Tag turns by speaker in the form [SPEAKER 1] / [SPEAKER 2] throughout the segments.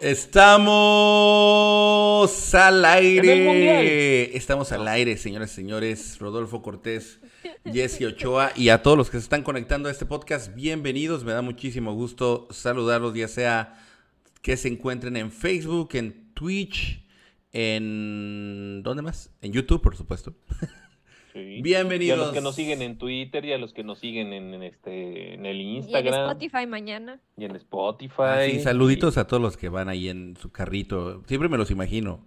[SPEAKER 1] Estamos al aire. Estamos al aire, señores y señores. Rodolfo Cortés, Jesse Ochoa y a todos los que se están conectando a este podcast, bienvenidos. Me da muchísimo gusto saludarlos, ya sea que se encuentren en Facebook, en Twitch, en... ¿Dónde más? En YouTube, por supuesto. Bienvenidos.
[SPEAKER 2] Y a los que nos siguen en Twitter y a los que nos siguen en, este en el Instagram. Y
[SPEAKER 3] en Spotify mañana.
[SPEAKER 2] Y en Spotify.
[SPEAKER 1] sí, saluditos a todos los que van ahí en su carrito. Siempre me los imagino.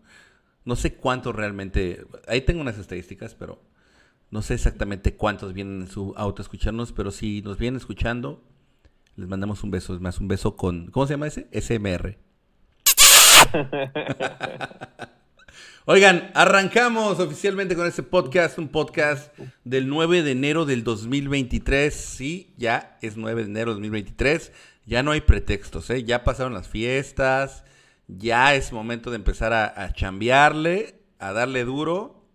[SPEAKER 1] No sé cuántos realmente. Ahí tengo unas estadísticas, pero no sé exactamente cuántos vienen en su auto a escucharnos. Pero si nos vienen escuchando, les mandamos un beso. Es más, un beso con. ¿Cómo se llama ese? SMR. Oigan, arrancamos oficialmente con este podcast, un podcast del 9 de enero del 2023. Sí, ya es 9 de enero del 2023. Ya no hay pretextos, ¿eh? Ya pasaron las fiestas. Ya es momento de empezar a, a chambearle, a darle duro.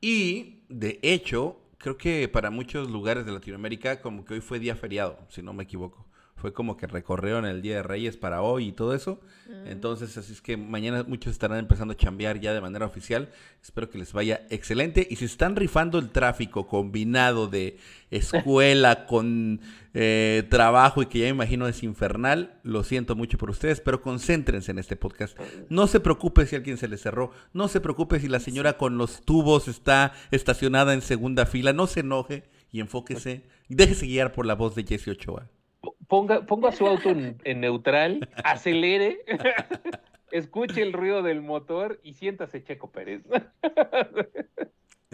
[SPEAKER 1] Y, de hecho, creo que para muchos lugares de Latinoamérica, como que hoy fue día feriado, si no me equivoco fue como que recorrieron el Día de Reyes para hoy y todo eso. Mm. Entonces, así es que mañana muchos estarán empezando a chambear ya de manera oficial. Espero que les vaya excelente. Y si están rifando el tráfico combinado de escuela con eh, trabajo y que ya me imagino es infernal, lo siento mucho por ustedes, pero concéntrense en este podcast. No se preocupe si alguien se le cerró. No se preocupe si la señora con los tubos está estacionada en segunda fila. No se enoje y enfóquese. Déjese guiar por la voz de Jesse Ochoa
[SPEAKER 2] ponga, su auto en, neutral, acelere, escuche el ruido del motor y siéntase Checo Pérez.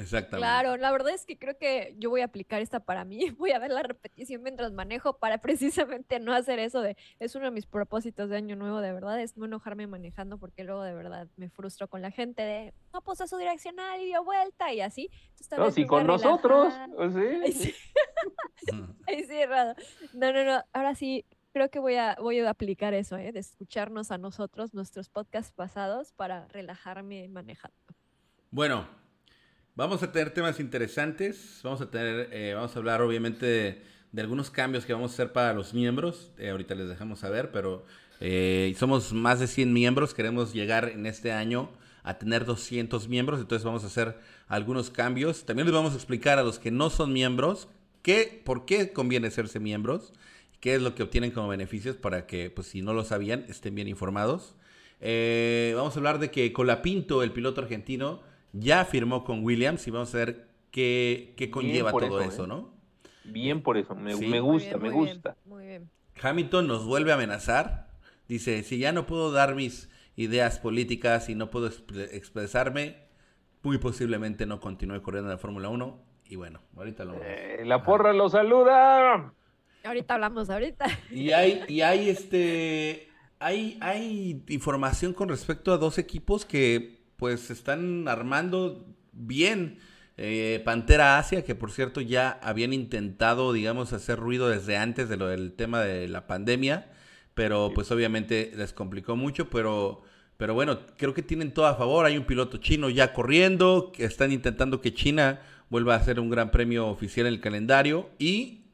[SPEAKER 1] Exactamente.
[SPEAKER 3] Claro, la verdad es que creo que yo voy a aplicar esta para mí. Voy a ver la repetición mientras manejo para precisamente no hacer eso de. Es uno de mis propósitos de año nuevo, de verdad, es no enojarme manejando porque luego de verdad me frustro con la gente de no puse su direccional y dio vuelta y así.
[SPEAKER 2] no, si con nosotros. ¿sí?
[SPEAKER 3] sí. sí, No, no, no. Ahora sí, creo que voy a, voy a aplicar eso, ¿eh? de escucharnos a nosotros, nuestros podcasts pasados, para relajarme manejando.
[SPEAKER 1] Bueno, Vamos a tener temas interesantes. Vamos a tener, eh, vamos a hablar obviamente de, algunos cambios que vamos a hacer para los miembros. Eh, ahorita les dejamos saber, pero eh, somos más de 100 miembros. Queremos llegar en este año a tener 200 miembros. Entonces vamos a hacer algunos cambios. También les vamos a explicar a los que no son miembros qué, por qué conviene serse miembros, qué es lo que obtienen como beneficios para que, pues si no lo sabían, estén bien informados. vamos a hablar de que Colapinto, el piloto argentino, ya firmó con Williams y vamos a ver qué, qué conlleva todo eso, ¿eh? ¿no?
[SPEAKER 2] Bien por eso, me, gusta, me gusta.
[SPEAKER 1] Hamilton nos vuelve a amenazar. Dice, si ya no puedo dar mis ideas políticas y no puedo expresarme, muy posiblemente no continúe corriendo en la Fórmula 1. Y bueno, ahorita lo
[SPEAKER 2] eh, la porra lo saluda.
[SPEAKER 3] Ahorita hablamos, ahorita.
[SPEAKER 1] Y hay, y hay este. Hay, hay información con respecto a dos equipos que pues se están armando bien. Eh, Pantera Asia, que por cierto ya habían intentado, digamos, hacer ruido desde antes de lo del tema de la pandemia, pero pues obviamente les complicó mucho, pero, pero bueno, creo que tienen todo a favor. Hay un piloto chino ya corriendo, que están intentando que China vuelva a ser un gran premio oficial en el calendario y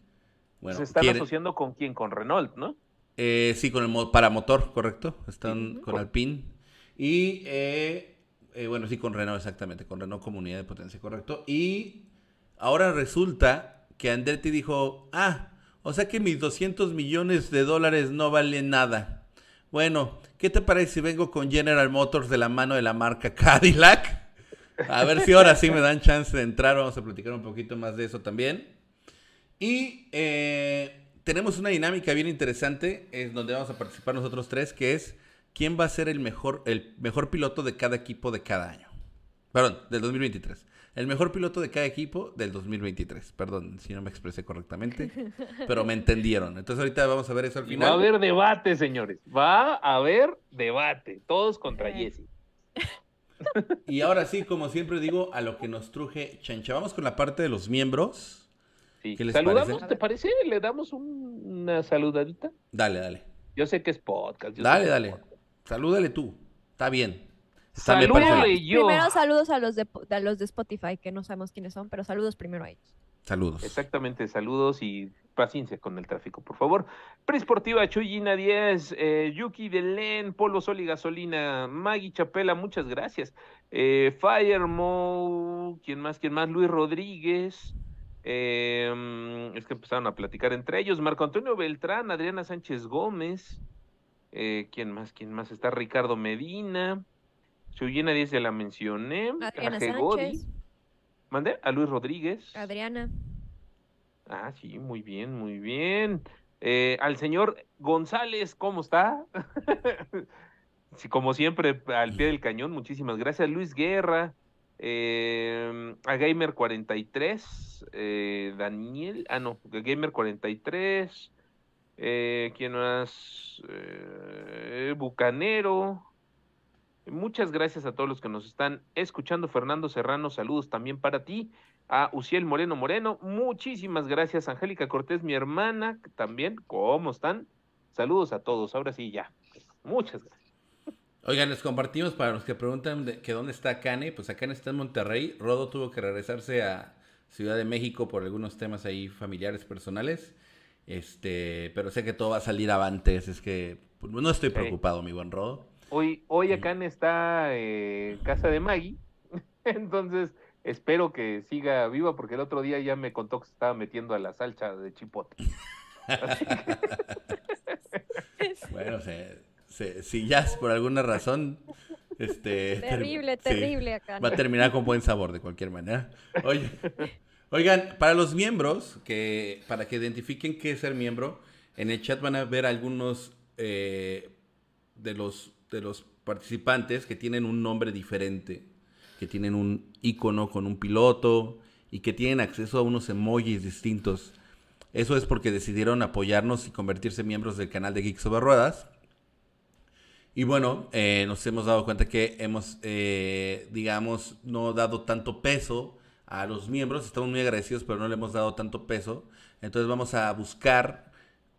[SPEAKER 2] bueno, se están asociando con quién, con Renault, ¿no?
[SPEAKER 1] Eh, sí, con el paramotor, correcto. Están con Alpine y eh, eh, bueno, sí, con Renault, exactamente, con Renault Comunidad de Potencia, correcto. Y ahora resulta que Andretti dijo, ah, o sea que mis 200 millones de dólares no valen nada. Bueno, ¿qué te parece si vengo con General Motors de la mano de la marca Cadillac? A ver si ahora sí me dan chance de entrar, vamos a platicar un poquito más de eso también. Y eh, tenemos una dinámica bien interesante, es donde vamos a participar nosotros tres, que es quién va a ser el mejor, el mejor piloto de cada equipo de cada año. Perdón, del 2023. El mejor piloto de cada equipo del 2023. Perdón si no me expresé correctamente, pero me entendieron. Entonces ahorita vamos a ver eso al final.
[SPEAKER 2] va a haber debate, señores. Va a haber debate. Todos contra Jesse.
[SPEAKER 1] Y ahora sí, como siempre digo, a lo que nos truje Chancha. Vamos con la parte de los miembros.
[SPEAKER 2] Sí. ¿Saludamos, te parece? ¿Le damos una saludadita?
[SPEAKER 1] Dale, dale.
[SPEAKER 2] Yo sé que es podcast.
[SPEAKER 1] dale, dale. Salúdale tú. Está bien.
[SPEAKER 3] Salúdale yo. Primero saludos a los, de, los de Spotify, que no sabemos quiénes son, pero saludos primero a ellos.
[SPEAKER 1] Saludos.
[SPEAKER 2] Exactamente, saludos y paciencia con el tráfico, por favor. Presportiva Chuyina 10, eh, Yuki Delen, Polo Sol y Gasolina, Maggie Chapela, muchas gracias. Eh, Firemo, ¿quién más? ¿Quién más? Luis Rodríguez. Eh, es que empezaron a platicar entre ellos. Marco Antonio Beltrán, Adriana Sánchez Gómez. Eh, ¿Quién más? ¿Quién más? Está Ricardo Medina. Chuyina 10 ya la mencioné.
[SPEAKER 3] Adriana. Sánchez.
[SPEAKER 2] ¿Mandé? A Luis Rodríguez.
[SPEAKER 3] Adriana.
[SPEAKER 2] Ah, sí, muy bien, muy bien. Eh, al señor González, ¿cómo está? sí, como siempre, al pie del cañón, muchísimas gracias. Luis Guerra, eh, a Gamer 43, eh, Daniel, ah, no, Gamer 43, eh, ¿quién más? Eh, Bucanero. Muchas gracias a todos los que nos están escuchando. Fernando Serrano, saludos también para ti a Uciel Moreno Moreno. Muchísimas gracias, Angélica Cortés, mi hermana, también. ¿Cómo están? Saludos a todos. Ahora sí, ya. Muchas gracias.
[SPEAKER 1] Oigan, les compartimos para los que preguntan que dónde está Cane. Pues acá está en Monterrey. Rodo tuvo que regresarse a Ciudad de México por algunos temas ahí familiares, personales. Este, pero sé que todo va a salir avantes. Es que pues, no estoy
[SPEAKER 2] Sí.
[SPEAKER 1] preocupado, mi buen Rodo.
[SPEAKER 2] Hoy, hoy acá en está eh, casa de Maggie. Entonces, espero que siga viva porque el otro día ya me contó que se estaba metiendo a la salsa de chipote. Que,
[SPEAKER 1] Bueno, se- se- si ya es por alguna razón, este... ter-
[SPEAKER 3] Terrible,
[SPEAKER 1] sí,
[SPEAKER 3] terrible acá.
[SPEAKER 1] Va a terminar con buen sabor de cualquier manera. Oye, oigan, para los miembros, que para que identifiquen qué es ser miembro, en el chat van a ver algunos eh, de los de los participantes que tienen un nombre diferente, que tienen un icono con un piloto y que tienen acceso a unos emojis distintos. Eso es porque decidieron apoyarnos y convertirse en miembros del canal de Geeks sobre Ruedas. Y bueno, eh, nos hemos dado cuenta que hemos, eh, digamos, no dado tanto peso a los miembros. Estamos muy agradecidos, pero no le hemos dado tanto peso. Entonces vamos a buscar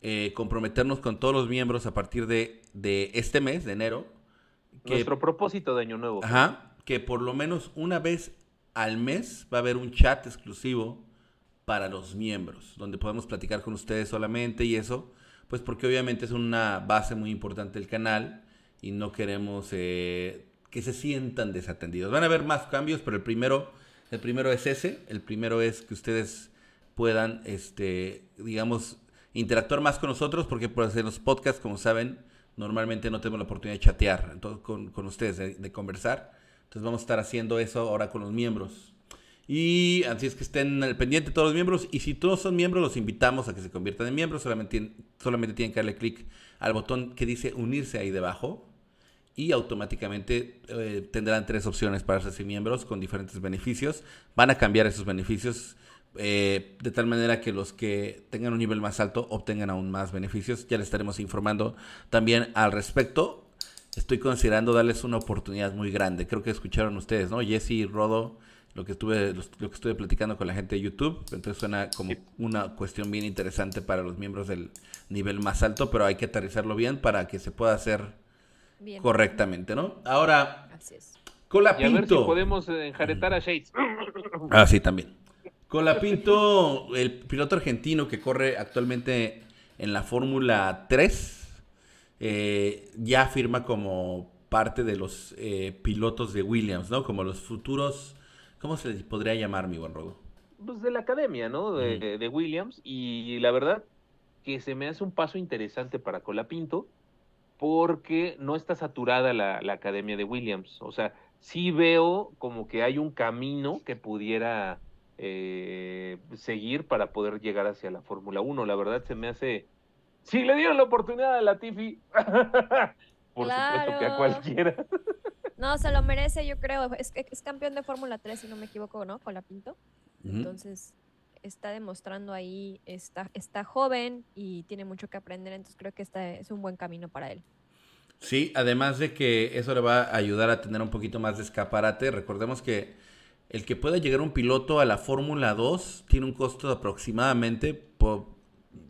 [SPEAKER 1] eh, comprometernos con todos los miembros a partir de, de este mes, de enero. Que,
[SPEAKER 2] nuestro propósito de Año Nuevo.
[SPEAKER 1] ajá, que por lo menos una vez al mes va a haber un chat exclusivo para los miembros, donde podemos platicar con ustedes solamente y eso, pues porque obviamente es una base muy importante del canal y no queremos eh, que se sientan desatendidos. Van a haber más cambios, pero el primero, el primero es ese, el primero es que ustedes puedan, este, digamos, interactuar más con nosotros, porque pues, en los podcasts, como saben, normalmente no tenemos la oportunidad de chatear entonces, con, con ustedes, de, conversar. Entonces vamos a estar haciendo eso ahora con los miembros. Y así es que estén al pendiente todos los miembros. Y si todos son miembros, los invitamos a que se conviertan en miembros. Solamente, solamente tienen que darle clic al botón que dice unirse ahí debajo. Y automáticamente eh, tendrán tres opciones para hacerse miembros con diferentes beneficios. Van a cambiar esos beneficios eh, de tal manera que los que tengan un nivel más alto obtengan aún más beneficios. Ya les estaremos informando también al respecto. Estoy considerando darles una oportunidad muy grande. Creo que escucharon ustedes, ¿no? Jesse y Rodo, lo que estuve, lo que estuve platicando con la gente de YouTube. Entonces suena como una cuestión bien interesante para los miembros del nivel más alto, pero hay que aterrizarlo bien para que se pueda hacer
[SPEAKER 3] Bien.
[SPEAKER 1] correctamente, ¿no? Ahora,
[SPEAKER 3] Así es.
[SPEAKER 1] Colapinto.
[SPEAKER 2] Y a ver si podemos eh, enjaretar a Shades.
[SPEAKER 1] Ah, sí, también. Colapinto, el piloto argentino que corre actualmente en la Fórmula 3, eh, ya firma como parte de los eh, pilotos de Williams, ¿no? Como los futuros, ¿cómo se les podría llamar, mi buen Rodo?
[SPEAKER 2] pues de la academia, ¿no? De, de Williams. Y la verdad que se me hace un paso interesante para Colapinto porque no está saturada la, la academia de Williams. O sea, sí veo como que hay un camino que pudiera eh, seguir para poder llegar hacia la Fórmula 1. La verdad se me hace... Si le dieron la oportunidad a Latifi, por supuesto que a cualquiera.
[SPEAKER 3] No, se lo merece, yo creo. Es, es campeón de Fórmula 3, si no me equivoco, ¿no? Con la Pinto. Entonces, está demostrando ahí, está, está joven y tiene mucho que aprender, entonces creo que este es un buen camino para él.
[SPEAKER 1] Sí, además de que eso le va a ayudar a tener un poquito más de escaparate. Recordemos que el que pueda llegar un piloto a la Fórmula 2 tiene un costo de aproximadamente por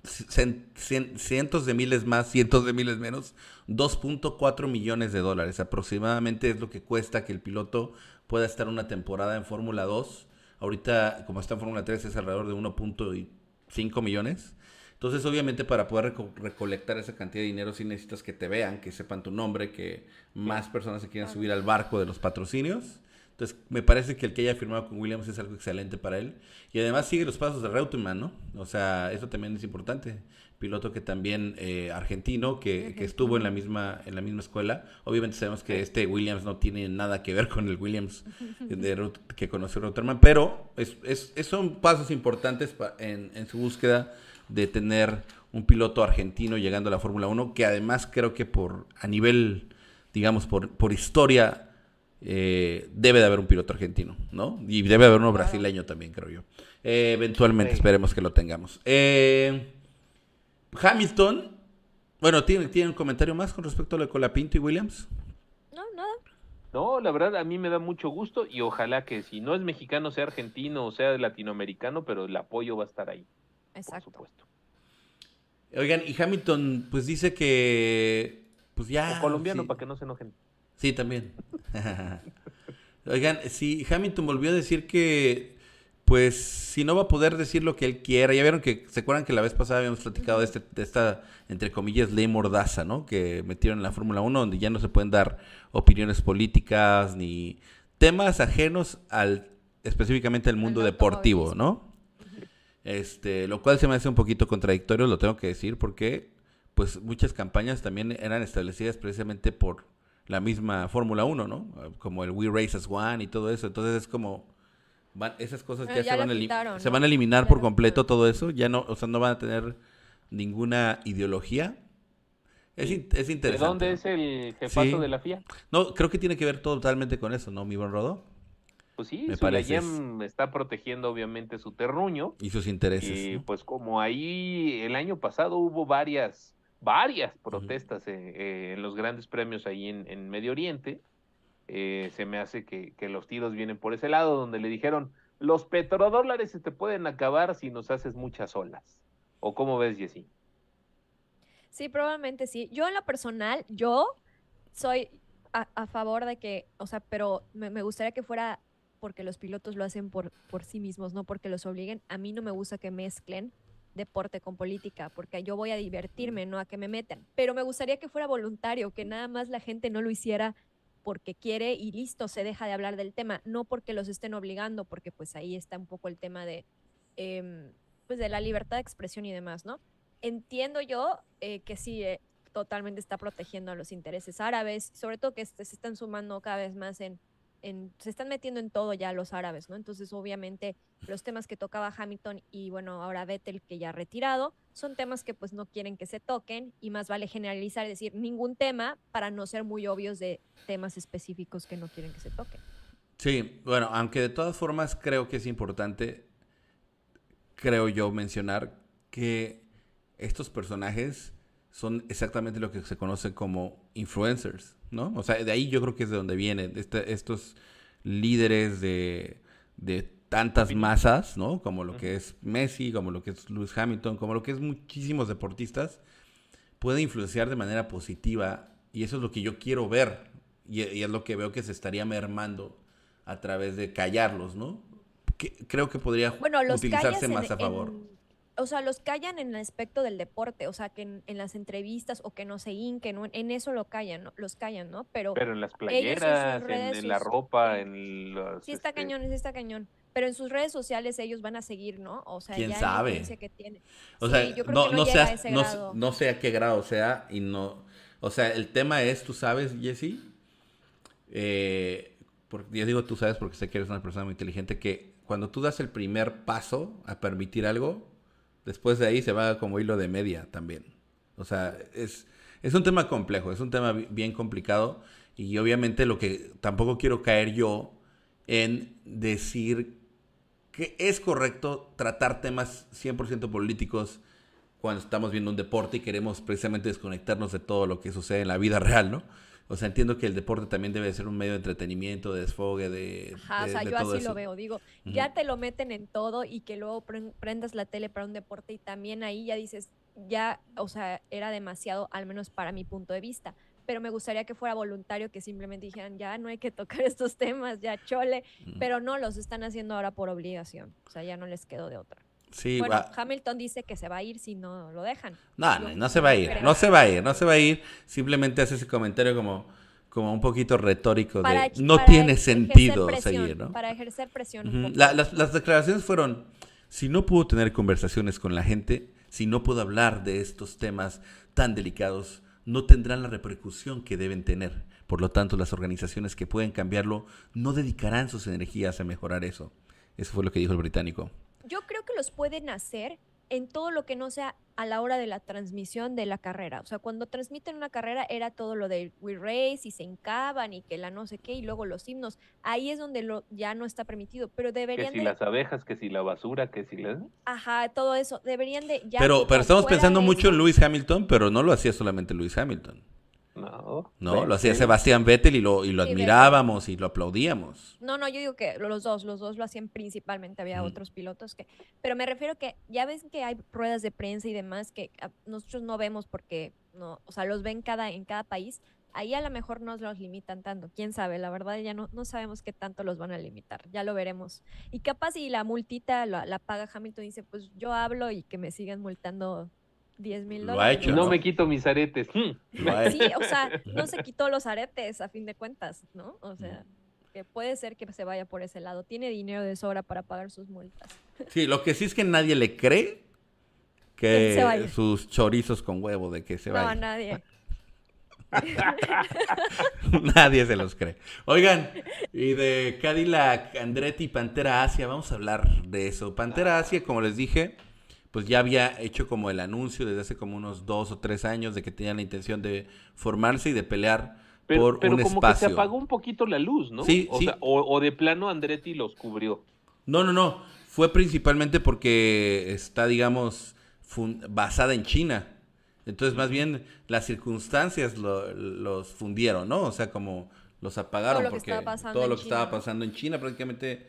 [SPEAKER 1] cien- cien- cientos de miles más, cientos de miles menos, 2.4 millones de dólares aproximadamente es lo que cuesta que el piloto pueda estar una temporada en Fórmula 2. Ahorita, como está en Fórmula 3, es alrededor de 1.5 millones. Entonces, obviamente, para poder recolectar esa cantidad de dinero, sí necesitas que te vean, que sepan tu nombre, que más personas se quieran subir al barco de los patrocinios. Entonces, me parece que el que haya firmado con Williams es algo excelente para él. Y además sigue los pasos de Reutemann, ¿no? O sea, eso también es importante. Piloto que también eh, argentino, que, que, estuvo en la misma en la misma escuela. Obviamente sabemos que este Williams no tiene nada que ver con el Williams de, que conoció Reutemann, pero es, es, son pasos importantes en, en su búsqueda de tener un piloto argentino llegando a la Fórmula 1, que además creo que por a nivel, digamos, por, por historia eh, debe de haber un piloto argentino, ¿no? Y debe de haber uno brasileño también, creo yo. Eh, eventualmente esperemos que lo tengamos. Eh, Hamilton, bueno, ¿tiene, ¿tiene un comentario más con respecto a lo de Colapinto y Williams?
[SPEAKER 3] No, nada.
[SPEAKER 2] No, la verdad a mí me da mucho gusto y ojalá que si no es mexicano sea argentino o sea latinoamericano, pero el apoyo va a estar ahí. Exacto. Por supuesto.
[SPEAKER 1] Oigan, y Hamilton pues dice que pues ya...
[SPEAKER 2] O colombiano para que no se enojen.
[SPEAKER 1] Sí, también. Oigan, si Hamilton volvió a decir que, pues, si no va a poder decir lo que él quiera. Ya vieron que, ¿se acuerdan que la vez pasada habíamos platicado de, este, de esta, entre comillas, ley mordaza, ¿no? Que metieron en la Fórmula 1, donde ya no se pueden dar opiniones políticas ni temas ajenos al, específicamente al mundo deportivo, ¿no? Este, lo cual se me hace un poquito contradictorio, lo tengo que decir, porque, pues, muchas campañas también eran establecidas precisamente por la misma Fórmula 1, ¿no? Como el We Race as One y todo eso. Entonces es como esas cosas ya, se, van se, van a eliminar por completo todo eso, ya no, o sea, no van a tener ninguna ideología. Es, es interesante. ¿De
[SPEAKER 2] dónde es el jefazo de la FIA?
[SPEAKER 1] No, creo que tiene que ver totalmente con eso, ¿no, mi buen Rodo?
[SPEAKER 2] Pues sí, me parece. está protegiendo obviamente su terruño.
[SPEAKER 1] Y sus intereses.
[SPEAKER 2] Y pues como ahí el año pasado hubo varias varias protestas eh, eh, en los grandes premios ahí en, Medio Oriente. Eh, se me hace que, los tiros vienen por ese lado, donde le dijeron, los petrodólares se te pueden acabar si nos haces muchas olas. ¿O cómo ves, Jessy?
[SPEAKER 3] Sí, probablemente sí. Yo en lo personal, yo soy a, favor de que, o sea, pero me, me, gustaría que fuera porque los pilotos lo hacen por, por sí mismos, no porque los obliguen. A mí no me gusta que mezclen deporte con política, porque yo voy a divertirme, no a que me metan. Pero me gustaría que fuera voluntario, que nada más la gente no lo hiciera porque quiere y listo, se deja de hablar del tema, no porque los estén obligando, porque pues ahí está un poco el tema de, em, pues de la libertad de expresión y demás, ¿no? Entiendo yo eh, que sí, eh, totalmente está protegiendo a los intereses árabes, sobre todo que se están sumando cada vez más en se están metiendo en todo ya los árabes, ¿no? Entonces, obviamente, los temas que tocaba Hamilton y bueno, ahora Vettel que ya ha retirado, son temas que pues no quieren que se toquen y más vale generalizar, es decir, ningún tema para no ser muy obvios de temas específicos que no quieren que se toquen.
[SPEAKER 1] Sí, bueno, aunque de todas formas creo que es importante, creo yo, mencionar que estos personajes son exactamente lo que se conoce como influencers, ¿no? O sea, de ahí yo creo que es de donde vienen este, estos líderes de, tantas masas, ¿no? Como lo que es Messi, como lo que es Lewis Hamilton, como lo que es muchísimos deportistas, puede influenciar de manera positiva y eso es lo que yo quiero ver y, es lo que veo que se estaría mermando a través de callarlos, ¿no? creo que podría utilizarse más a favor
[SPEAKER 3] o sea, los callan en el aspecto del deporte, o sea, que en, las entrevistas o que no se hinquen, en eso lo callan, ¿no? los callan, ¿no? Pero,
[SPEAKER 2] Pero en las playeras, en, la ropa, en los...
[SPEAKER 3] Sí está este cañón, sí está cañón. Pero en sus redes sociales ellos van a seguir, ¿no? O sea,
[SPEAKER 1] ¿Quién sabe? Que tiene. O sea, no, no, no, no, sé a qué grado sea y no... O sea, el tema es, tú sabes, Jesse, eh, porque, ya digo tú sabes porque sé que eres una persona muy inteligente, que cuando tú das el primer paso a permitir algo, después de ahí se va como hilo de media también. O sea, es, es un tema complejo, es un tema bien complicado y obviamente lo que tampoco quiero caer yo en decir que es correcto tratar temas 100% políticos cuando estamos viendo un deporte y queremos precisamente desconectarnos de todo lo que sucede en la vida real, ¿no? O sea, entiendo que el deporte también debe ser un medio de entretenimiento, de desfogue, de.
[SPEAKER 3] Ajá, o sea, yo así lo veo. Digo, ya te lo meten en todo y que luego prendas la tele para un deporte y también ahí ya dices, ya, o sea, era demasiado, al menos para mi punto de vista. Pero me gustaría que fuera voluntario, que simplemente dijeran, ya no hay que tocar estos temas, ya chole. Pero no, los están haciendo ahora por obligación. O sea, ya no les quedó de otra.
[SPEAKER 1] Sí,
[SPEAKER 3] bueno,
[SPEAKER 1] va-
[SPEAKER 3] Hamilton dice que se va a ir si no lo dejan.
[SPEAKER 1] No, no, no se va a ir, no se va a ir, no se va a ir. Simplemente hace ese comentario como, como un poquito retórico de no tiene sentido
[SPEAKER 3] presión,
[SPEAKER 1] seguir, ¿no?
[SPEAKER 3] Para ejercer presión
[SPEAKER 1] Ujú.
[SPEAKER 3] un poco.
[SPEAKER 1] La- las, las declaraciones fueron, si no puedo tener conversaciones con la gente, si no puedo hablar de estos temas tan delicados, no tendrán la repercusión que deben tener. Por lo tanto, las organizaciones que pueden cambiarlo no dedicarán sus energías a mejorar eso. Eso fue lo que dijo el británico.
[SPEAKER 3] Yo creo que los pueden hacer en todo lo que no sea a la hora de la transmisión de la carrera. O sea, cuando transmiten una carrera era todo lo de We Race y se encaban y que la no sé qué y luego los himnos. Ahí es donde lo, ya no está permitido, pero
[SPEAKER 2] Que
[SPEAKER 3] deberían
[SPEAKER 2] si
[SPEAKER 3] de...
[SPEAKER 2] las abejas, que si la basura, que si las...
[SPEAKER 3] Ajá, todo eso. Deberían de... Ya
[SPEAKER 1] pero, pero estamos pensando
[SPEAKER 3] de
[SPEAKER 1] mucho en. Lewis Hamilton, pero no lo hacía solamente Lewis Hamilton.
[SPEAKER 2] No.
[SPEAKER 1] No, lo hacía. Sebastián Vettel y lo, y lo
[SPEAKER 3] Sí,
[SPEAKER 1] admirábamos y lo aplaudíamos.
[SPEAKER 3] No, no, yo digo que los dos, los dos lo hacían principalmente, había otros pilotos que, pero me refiero que ya ves que hay ruedas de prensa y demás que a- nosotros no vemos porque no, o sea, los ven cada en cada país. Ahí a lo mejor nos los limitan tanto, quién sabe, la verdad ya no, no sabemos qué tanto los van a limitar, ya lo veremos. Y capaz si la multita la, la paga Hamilton y dice, pues yo hablo y que me sigan multando 10 mil
[SPEAKER 1] Lo ha
[SPEAKER 3] dólares.
[SPEAKER 1] hecho,
[SPEAKER 2] no
[SPEAKER 1] ¿no?
[SPEAKER 2] me quito mis aretes.
[SPEAKER 1] Lo ha
[SPEAKER 3] Sí, o sea, no se quitó los aretes a fin de cuentas, ¿no? O sea, que puede ser que se vaya por ese lado. Tiene dinero de sobra para pagar sus multas.
[SPEAKER 1] Sí, lo que sí es que nadie le cree
[SPEAKER 3] Que
[SPEAKER 1] sus chorizos con huevo de que se
[SPEAKER 3] no,
[SPEAKER 1] vaya.
[SPEAKER 3] nadie.
[SPEAKER 1] Nadie se los cree. Oigan, y de Cadillac, Andretti y Pantera Asia, vamos a hablar de eso. Pantera Asia, como les dije, pues ya había hecho como el anuncio desde hace como unos dos o tres años de que tenían la intención de formarse y de pelear
[SPEAKER 2] Pero,
[SPEAKER 1] por
[SPEAKER 2] pero
[SPEAKER 1] un
[SPEAKER 2] como que se
[SPEAKER 1] espacio.
[SPEAKER 2] apagó un poquito la luz, ¿no?
[SPEAKER 1] Sí,
[SPEAKER 2] o,
[SPEAKER 1] sí.
[SPEAKER 2] sea, o, o de plano Andretti los cubrió.
[SPEAKER 1] No, no, no. Fue principalmente porque está, digamos, basada en China. Entonces, más bien, las circunstancias lo- los fundieron, ¿no? O sea, como los apagaron.
[SPEAKER 3] Todo lo que
[SPEAKER 1] porque
[SPEAKER 3] estaba pasando
[SPEAKER 1] todo lo que estaba pasando en China, prácticamente,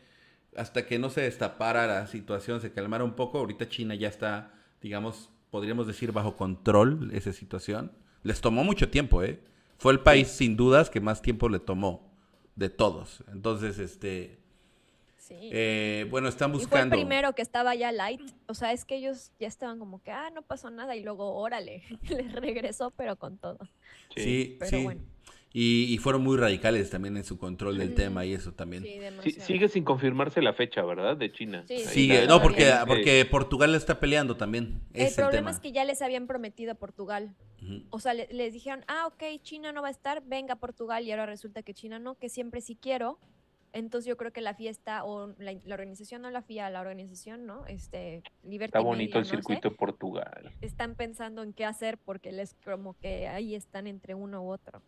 [SPEAKER 1] hasta que no se destapara la situación, se calmara un poco. Ahorita China ya está, digamos, podríamos decir, bajo control esa situación. Les tomó mucho tiempo, ¿eh? Fue el país, sin dudas, que más tiempo le tomó de todos. Entonces, este...
[SPEAKER 3] Sí.
[SPEAKER 1] Eh, bueno, están
[SPEAKER 3] y fue el
[SPEAKER 1] buscando.
[SPEAKER 3] primero que estaba ya light. O sea, es que ellos ya estaban como que, ah, no pasó nada. Y luego, órale, les regresó, pero con todo.
[SPEAKER 1] Sí,
[SPEAKER 3] Pero
[SPEAKER 1] sí.
[SPEAKER 3] bueno.
[SPEAKER 1] Y, y fueron muy radicales también en su control del tema y eso también.
[SPEAKER 3] Sí,
[SPEAKER 2] Sí,
[SPEAKER 3] demasiado.
[SPEAKER 2] sigue sin confirmarse la fecha, ¿verdad? De China.
[SPEAKER 3] Sí,
[SPEAKER 1] Sigue, no, porque, porque Portugal está peleando también.
[SPEAKER 3] El
[SPEAKER 1] Es el
[SPEAKER 3] problema
[SPEAKER 1] tema.
[SPEAKER 3] es que ya les habían prometido a Portugal. O sea, le- les dijeron, ah, ok, China no va a estar, venga Portugal, y ahora resulta que China no, que siempre sí quiero. Entonces yo creo que la fiesta, o la, la organización, no la FIA, la organización, ¿no? Este, Liberty
[SPEAKER 2] Está bonito
[SPEAKER 3] Media,
[SPEAKER 2] el
[SPEAKER 3] no sé,
[SPEAKER 2] circuito de Portugal.
[SPEAKER 3] están pensando en qué hacer porque les como que ahí están entre uno u otro.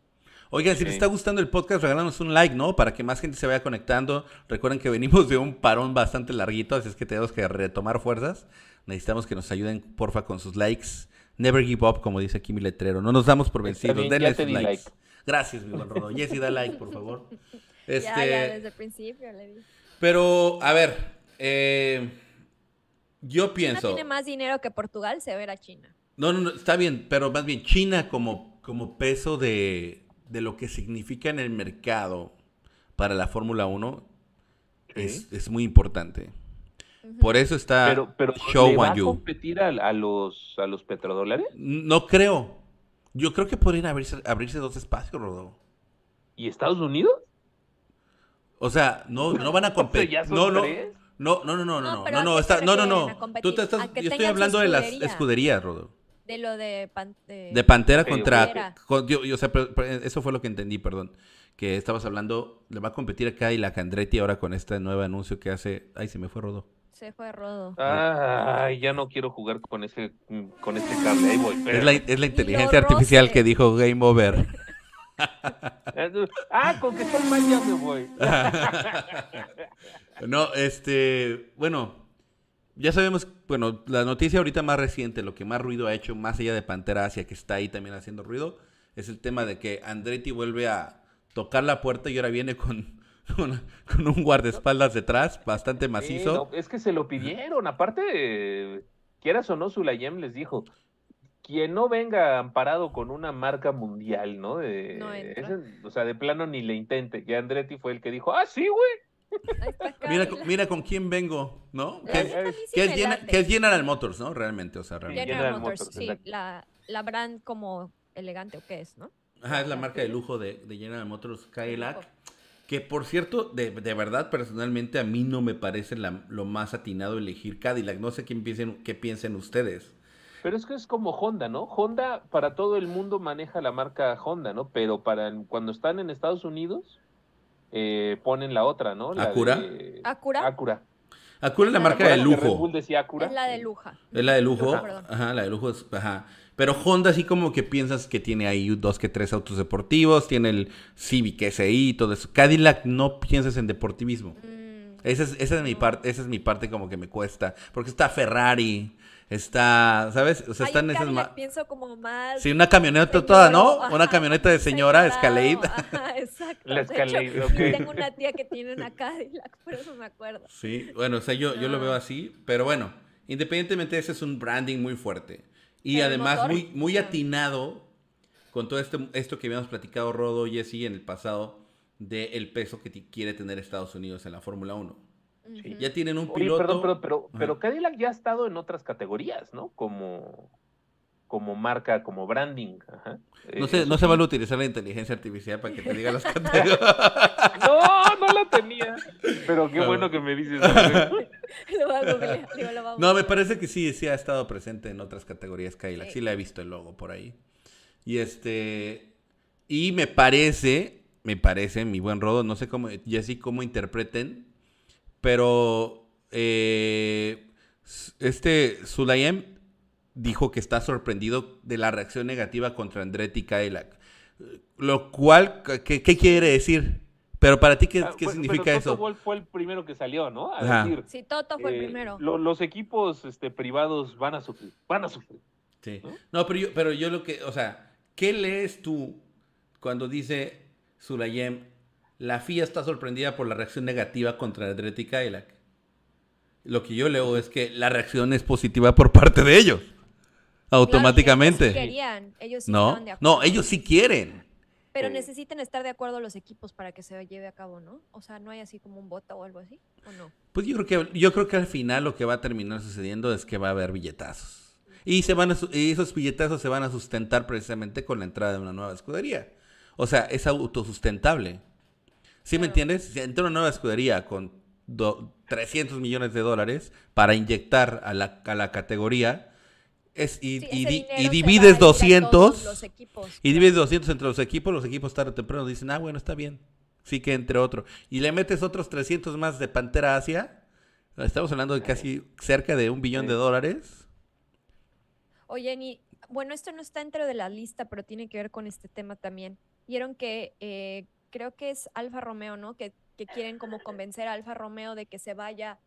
[SPEAKER 1] Oigan, si les está gustando el podcast, regálanos un like, ¿no? Para que más gente se vaya conectando. Recuerden que venimos de un parón bastante larguito, así es que tenemos que retomar fuerzas. Necesitamos que nos ayuden, porfa, con sus likes. Never give up, como dice aquí mi letrero. No nos damos por vencidos.
[SPEAKER 2] bien,
[SPEAKER 1] Denle sus likes.
[SPEAKER 2] like.
[SPEAKER 1] Gracias, mi buen Rodo. Jessy, da like, por favor. Este,
[SPEAKER 3] Ya, ya, desde el principio le dije.
[SPEAKER 1] Pero, a ver, eh, yo
[SPEAKER 3] China
[SPEAKER 1] pienso.
[SPEAKER 3] tiene más dinero que Portugal, se verá China.
[SPEAKER 1] No, no, no, está bien, pero más bien China como, como peso de, de lo que significa en el mercado para la Fórmula 1 es, es muy importante. Por eso está
[SPEAKER 2] Pero, pero
[SPEAKER 1] Show
[SPEAKER 2] ¿le va a competir a, a los, a los petrodólares?
[SPEAKER 1] No creo. Yo creo que podrían abrirse, abrirse dos espacios, Rodolfo.
[SPEAKER 2] ¿Y Estados Unidos?
[SPEAKER 1] O sea, no, no van a competir.
[SPEAKER 2] ¿ya son
[SPEAKER 1] No, no,
[SPEAKER 2] tres?
[SPEAKER 1] no, no, no, no,
[SPEAKER 3] No,
[SPEAKER 1] no, no,
[SPEAKER 3] ¿a
[SPEAKER 1] no, no, no, no.
[SPEAKER 3] competir?
[SPEAKER 1] Tú te estás,
[SPEAKER 3] A que
[SPEAKER 1] yo estoy
[SPEAKER 3] tengan su
[SPEAKER 1] hablando de las
[SPEAKER 3] escudería.
[SPEAKER 1] escuderías, Rodolfo.
[SPEAKER 3] De lo de... pan- de-
[SPEAKER 1] De Pantera
[SPEAKER 2] Sí,
[SPEAKER 1] contra.
[SPEAKER 3] Pantera.
[SPEAKER 1] con- yo- yo- o sea, pero- pero eso fue lo que entendí, perdón. Que estabas hablando. Le va a competir acá y la Candretti ahora con este nuevo anuncio que hace. Ay, se me fue Rodo.
[SPEAKER 3] Se fue Rodo.
[SPEAKER 2] Ay, ya no quiero jugar con ese, con este cable. Ahí voy.
[SPEAKER 1] Es la, es la inteligencia artificial
[SPEAKER 3] roce.
[SPEAKER 1] que dijo Game Over.
[SPEAKER 2] Ah, con que estoy mal ya me voy.
[SPEAKER 1] no, este. Bueno. Ya sabemos, bueno, la noticia ahorita más reciente, lo que más ruido ha hecho, más allá de Pantera Asia, que está ahí también haciendo ruido, es el tema de que Andretti vuelve a tocar la puerta y ahora viene con, con, con un guardaespaldas detrás, bastante
[SPEAKER 2] Sí,
[SPEAKER 1] macizo.
[SPEAKER 2] no, es que se lo pidieron. Aparte, quieras o no, Sulayem les dijo, quien no venga amparado con una marca mundial, ¿no? De,
[SPEAKER 3] No entra.
[SPEAKER 2] ese- o sea, de plano ni le intente. Y Andretti fue el que dijo, ah, sí, güey.
[SPEAKER 1] Mira, mira con quién vengo, ¿no? Que es, que General,
[SPEAKER 3] late.
[SPEAKER 1] que es General Motors, ¿no? Realmente, o sea, realmente.
[SPEAKER 3] General,
[SPEAKER 2] General
[SPEAKER 3] Motors,
[SPEAKER 2] Motors,
[SPEAKER 3] sí, la, la brand como elegante o qué es, ¿no?
[SPEAKER 1] Ajá, es la marca de lujo de, de General Motors Cadillac. Que por cierto, de, de verdad, personalmente, a mí no me parece la- lo más atinado elegir Cadillac. No sé quién piensen, qué piensen ustedes.
[SPEAKER 2] Pero es que es como Honda, ¿no? Honda para todo el mundo maneja la marca Honda, ¿no? Pero para el- cuando están en Estados Unidos eh, ponen la otra, ¿no? La
[SPEAKER 1] ¿Acura?
[SPEAKER 2] de-
[SPEAKER 3] ¿Acura?
[SPEAKER 2] Acura.
[SPEAKER 1] Acura es la
[SPEAKER 3] ¿Te
[SPEAKER 1] marca de
[SPEAKER 2] ¿Recuerdas que Red
[SPEAKER 1] lujo.
[SPEAKER 2] Bull decía Acura?
[SPEAKER 3] Es la de luja.
[SPEAKER 1] Es la de lujo.
[SPEAKER 3] Ajá,
[SPEAKER 1] la de lujo es. Ajá. Pero Honda, así como que piensas que tiene ahí dos que tres autos deportivos, tiene el Civic SI y todo eso. Cadillac no piensas en deportivismo.
[SPEAKER 3] Mm,
[SPEAKER 1] Esa es, esa es mi parte, esa es mi parte como que me cuesta. Porque está Ferrari, está, ¿sabes? O sea, están
[SPEAKER 3] en
[SPEAKER 1] esas ma-
[SPEAKER 3] pienso como más.
[SPEAKER 1] Sí, una camioneta toda, ¿no?
[SPEAKER 3] ajá,
[SPEAKER 1] Una camioneta de señora, Escalade.
[SPEAKER 3] Ajá, exacto.
[SPEAKER 2] La
[SPEAKER 3] De hecho,
[SPEAKER 2] Escalade, ok.
[SPEAKER 3] Tengo una tía que tiene una Cadillac, por eso me acuerdo.
[SPEAKER 1] Sí, bueno, o sea, yo, yo lo veo
[SPEAKER 3] Ah.
[SPEAKER 1] así, pero bueno, independientemente, ese es un branding muy fuerte. Y
[SPEAKER 3] el
[SPEAKER 1] además
[SPEAKER 3] motor,
[SPEAKER 1] muy, muy atinado con todo este, esto que habíamos platicado Rodo y Jesse en el pasado del peso que ti- quiere tener Estados Unidos en la Fórmula 1.
[SPEAKER 3] Ujú.
[SPEAKER 1] Ya tienen un
[SPEAKER 2] Oye,
[SPEAKER 1] piloto.
[SPEAKER 2] perdón, pero, pero,
[SPEAKER 1] Ajá.
[SPEAKER 2] pero Cadillac ya ha estado en otras categorías, ¿no? Como, como marca, como branding. Ajá.
[SPEAKER 1] No
[SPEAKER 2] Eh,
[SPEAKER 1] se, no
[SPEAKER 2] eso
[SPEAKER 1] se
[SPEAKER 2] sí.
[SPEAKER 1] vale utilizar la inteligencia artificial para que te diga las categorías.
[SPEAKER 2] No, no la tenía. Pero qué
[SPEAKER 1] No.
[SPEAKER 2] bueno que me dices. Andrés.
[SPEAKER 3] Lo voy a googlear, digo, lo voy a
[SPEAKER 1] No, me parece que sí, sí ha estado presente en otras categorías Cadillac. Sí,
[SPEAKER 3] Sí.
[SPEAKER 1] le he visto el logo por ahí. Y este. Y me parece, me parece, mi buen Rodo, no sé cómo, Jessy, cómo interpreten, pero eh, este Sulayem dijo que está sorprendido de la reacción negativa contra Andretti Cadillac. Lo cual, ¿qué, qué quiere decir? Pero para ti, ¿qué,
[SPEAKER 2] Ah,
[SPEAKER 1] qué significa
[SPEAKER 2] pero Toto
[SPEAKER 1] eso?
[SPEAKER 2] Fue el primero que salió, ¿no? A
[SPEAKER 1] Ajá.
[SPEAKER 2] decir,
[SPEAKER 3] Sí, Toto fue el
[SPEAKER 2] eh,
[SPEAKER 3] primero.
[SPEAKER 2] lo- los equipos este, privados van a sufrir, van a sufrir.
[SPEAKER 1] Sí.
[SPEAKER 2] ¿no?
[SPEAKER 1] No, pero yo, pero yo lo que, o sea, ¿qué lees tú cuando dice Sulayem, la FIA está sorprendida por la reacción negativa contra Andretti Cadillac? Lo que yo leo es que la reacción es positiva por parte de ellos. Automáticamente.
[SPEAKER 3] Claro, ellos sí querían, ellos sí
[SPEAKER 1] no,
[SPEAKER 3] estaban de acuerdo.
[SPEAKER 1] no, ellos sí quieren.
[SPEAKER 3] Pero
[SPEAKER 2] Sí.
[SPEAKER 3] necesitan estar de acuerdo los equipos para que se lleve a cabo, ¿no? O sea, no hay así como un voto o algo así, ¿o no?
[SPEAKER 1] Pues yo creo que yo creo que al final lo que va a terminar sucediendo es que va a haber billetazos. Y se van a y esos billetazos se van a sustentar precisamente con la entrada de una nueva escudería. O sea, es autosustentable. ¿Sí me entiendes? Si entra una nueva escudería con do- 300 millones de dólares para inyectar a la, a la categoría es, y,
[SPEAKER 3] Sí,
[SPEAKER 1] y di- divides
[SPEAKER 3] ir a todos
[SPEAKER 1] 200
[SPEAKER 3] los equipos,
[SPEAKER 1] y
[SPEAKER 3] claro.
[SPEAKER 1] divides 200 entre los equipos, los equipos tarde o temprano dicen, ah, bueno, está bien. Sí que entre otro. Y le metes otros 300 más de Pantera Asia. Estamos hablando de casi cerca de un billón
[SPEAKER 2] Sí.
[SPEAKER 1] de dólares.
[SPEAKER 3] Oye, ni, bueno, esto no está dentro de la lista, pero tiene que ver con este tema también. Vieron que eh, creo que es Alfa Romeo, ¿no? Que, que quieren como convencer a Alfa Romeo de que se vaya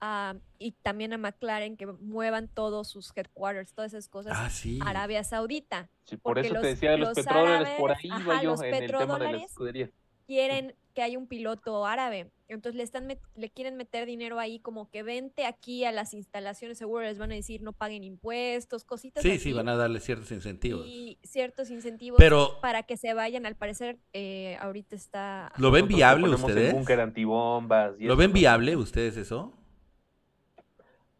[SPEAKER 3] a, y también a McLaren que muevan todos sus headquarters, todas esas cosas,
[SPEAKER 1] Ah, sí.
[SPEAKER 3] Arabia Saudita.
[SPEAKER 2] Sí, por
[SPEAKER 3] Porque
[SPEAKER 2] eso
[SPEAKER 3] los-
[SPEAKER 2] te decía de los,
[SPEAKER 3] los
[SPEAKER 2] petrodólares, por ahí iba
[SPEAKER 3] ajá,
[SPEAKER 2] yo
[SPEAKER 3] los
[SPEAKER 2] en el tema de la escudería.
[SPEAKER 3] Quieren que haya un piloto árabe. Entonces le están met- le quieren meter dinero ahí como que vente aquí a las instalaciones, seguro les van a decir no paguen impuestos, cositas
[SPEAKER 1] Sí,
[SPEAKER 3] así.
[SPEAKER 1] sí, van a darle ciertos incentivos.
[SPEAKER 3] Y ciertos incentivos
[SPEAKER 1] Pero,
[SPEAKER 3] para que se vayan. Al parecer, eh, ahorita está.
[SPEAKER 1] ¿lo ven
[SPEAKER 2] Nosotros
[SPEAKER 1] viable ustedes?
[SPEAKER 2] búnker antibombas. y
[SPEAKER 1] ¿Lo ven viable ustedes eso?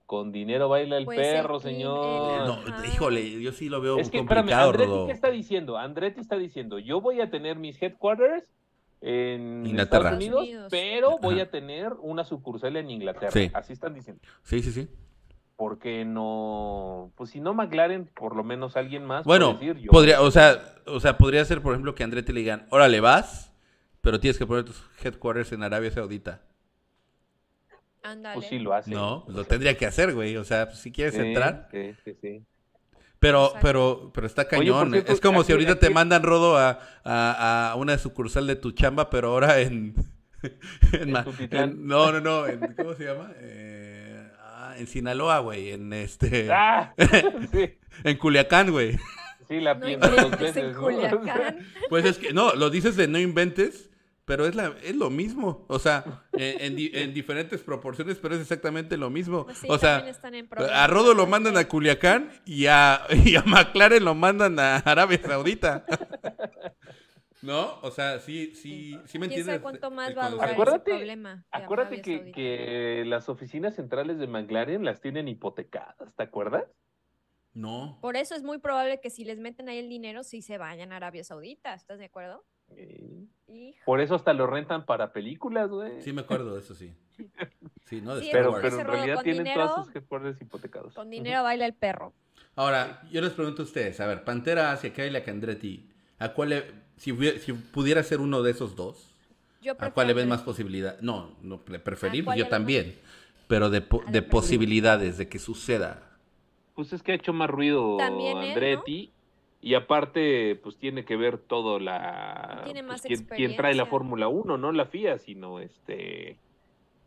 [SPEAKER 2] Con dinero baila el
[SPEAKER 3] Pues el
[SPEAKER 2] perro,
[SPEAKER 3] el-
[SPEAKER 2] señor.
[SPEAKER 1] No,
[SPEAKER 3] Ajá.
[SPEAKER 1] híjole, yo sí lo veo
[SPEAKER 2] Es que, espérame,
[SPEAKER 1] complicado,
[SPEAKER 2] Andretti,
[SPEAKER 1] Rodo.
[SPEAKER 2] ¿qué está diciendo? Andretti está diciendo, yo voy a tener mis headquarters en
[SPEAKER 1] Inglaterra.
[SPEAKER 2] Estados Unidos,
[SPEAKER 3] Unidos.
[SPEAKER 2] pero voy a tener una sucursal en Inglaterra.
[SPEAKER 1] Sí.
[SPEAKER 2] Así están diciendo.
[SPEAKER 1] Sí, sí, sí.
[SPEAKER 2] Porque no, pues si no McLaren, por lo menos alguien más.
[SPEAKER 1] Bueno,
[SPEAKER 2] puede decir, yo
[SPEAKER 1] podría, o sea, o sea, podría ser, por ejemplo, que a Andretti le digan, órale, vas, pero tienes que poner tus headquarters en Arabia Saudita.
[SPEAKER 3] Ándale.
[SPEAKER 2] Pues sí lo hace.
[SPEAKER 1] No, lo tendría que hacer, güey. O sea, si quieres
[SPEAKER 2] Sí,
[SPEAKER 1] entrar.
[SPEAKER 2] Sí, sí, sí.
[SPEAKER 1] Pero,
[SPEAKER 3] Exacto.
[SPEAKER 1] pero, pero está cañón.
[SPEAKER 2] cierto,
[SPEAKER 1] es como si
[SPEAKER 2] aquí-
[SPEAKER 1] ahorita te mandan rodo a, a, a una sucursal de tu chamba, pero ahora en. en ma- en- no, no, no. en- ¿Cómo se llama? Eh, ah, en Sinaloa, güey. En este.
[SPEAKER 2] ¡Ah! sí,
[SPEAKER 1] En Culiacán, güey.
[SPEAKER 2] sí, la
[SPEAKER 3] No
[SPEAKER 2] piensas dos
[SPEAKER 3] en
[SPEAKER 2] veces. ¿no?
[SPEAKER 3] Culiacán.
[SPEAKER 1] Pues es que, no, lo dices de no inventes, pero es, la, es lo mismo. O sea, en, en di- en diferentes proporciones, pero es exactamente lo mismo.
[SPEAKER 3] Pues sí,
[SPEAKER 1] o sea, a Rodo lo mandan a Culiacán y a, y a McLaren lo mandan a Arabia Saudita. ¿No? O sea, sí, sí, sí me
[SPEAKER 3] ¿Quién
[SPEAKER 1] entiendes.
[SPEAKER 3] cuánto más va a durar
[SPEAKER 2] Acuérdate-
[SPEAKER 3] ese problema? de
[SPEAKER 2] Acuérdate que, que las oficinas centrales de McLaren las tienen hipotecadas, ¿te acuerdas?
[SPEAKER 1] No.
[SPEAKER 3] Por eso es muy probable que si les meten ahí el dinero, sí se vayan a Arabia Saudita. ¿Estás de acuerdo?
[SPEAKER 2] Eh,
[SPEAKER 3] Hijo.
[SPEAKER 2] Por eso hasta lo rentan para películas, güey.
[SPEAKER 1] Sí me acuerdo de eso, sí. Sí, ¿no? De
[SPEAKER 3] Sí,
[SPEAKER 1] Star
[SPEAKER 2] pero,
[SPEAKER 1] Wars.
[SPEAKER 2] pero en realidad tienen
[SPEAKER 3] dinero-
[SPEAKER 2] todos sus headquarters hipotecados.
[SPEAKER 3] Con dinero baila el perro.
[SPEAKER 1] Ahora, yo les pregunto a ustedes, a ver, Pantera hacia Kyla Candretti, ¿a cuál le- si, si pudiera ser uno de esos dos,
[SPEAKER 3] Yo
[SPEAKER 1] ¿a cuál le ven más posibilidad? No, no le preferí,
[SPEAKER 3] ¿A
[SPEAKER 1] pues
[SPEAKER 3] cuál
[SPEAKER 1] yo
[SPEAKER 3] más?
[SPEAKER 1] también, pero de, de posibilidades de que suceda.
[SPEAKER 2] Pues es que ha hecho más ruido
[SPEAKER 3] También él,
[SPEAKER 2] Andretti. Y aparte, pues tiene que ver todo la.
[SPEAKER 3] Tiene
[SPEAKER 2] pues,
[SPEAKER 3] más
[SPEAKER 2] quién, quién trae la. Fórmula 1, no la FIA, sino este.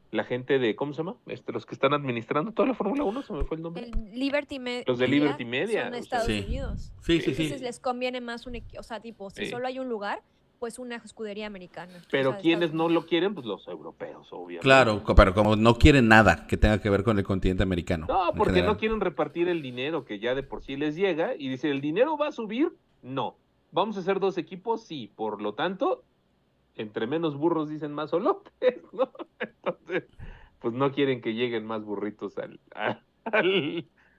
[SPEAKER 2] La gente de. ¿Cómo se llama? Este, los que están administrando toda la Fórmula 1, se me fue el nombre.
[SPEAKER 3] El Liberty Media.
[SPEAKER 2] Los de Liberty Media,
[SPEAKER 3] Son de
[SPEAKER 2] o sea.
[SPEAKER 3] Estados
[SPEAKER 1] Sí.
[SPEAKER 3] Unidos.
[SPEAKER 1] Sí, sí, sí.
[SPEAKER 3] Entonces les conviene más un equipo. O sea, tipo, si
[SPEAKER 2] Sí.
[SPEAKER 3] solo hay un lugar, pues una escudería americana. o
[SPEAKER 2] Pero
[SPEAKER 3] sea,
[SPEAKER 2] quienes no lo quieren, pues los europeos, obviamente.
[SPEAKER 1] Claro, pero como no quieren nada que tenga que ver con el continente americano.
[SPEAKER 2] No, porque no quieren repartir el dinero que ya de por sí les llega y dice, ¿el dinero va a subir? No. ¿Vamos a hacer dos equipos? Sí. Por lo tanto, entre menos burros dicen más solotes, ¿no? Entonces, pues no quieren que lleguen más burritos al,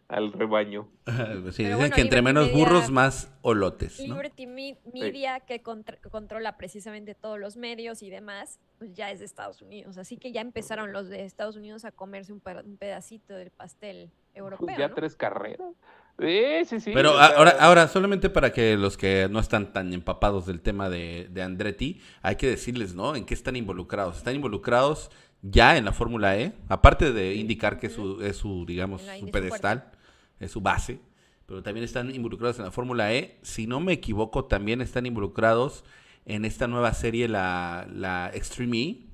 [SPEAKER 2] al rebaño.
[SPEAKER 1] sí, dicen
[SPEAKER 3] bueno,
[SPEAKER 1] que entre
[SPEAKER 3] Liberty
[SPEAKER 1] menos
[SPEAKER 3] Media-
[SPEAKER 1] burros, más olotes, ¿no?
[SPEAKER 3] Liberty Me- Media, que contra- controla precisamente todos los medios y demás, pues ya es de Estados Unidos. Así que ya empezaron los de Estados Unidos a comerse un, un pedacito del pastel europeo.
[SPEAKER 2] Pues ya
[SPEAKER 3] ¿no?
[SPEAKER 2] tres carreras. Sí, sí, sí.
[SPEAKER 1] Pero ahora, ahora, solamente para que los que no están tan empapados del tema de, de Andretti, hay que decirles, ¿no? ¿En qué están involucrados? Están involucrados ya en la Fórmula E, aparte de indicar que es su, es su digamos, su pedestal, es su base, pero también están involucrados en la Fórmula E. Si no me equivoco, también están involucrados en esta nueva serie, la, la Extreme E,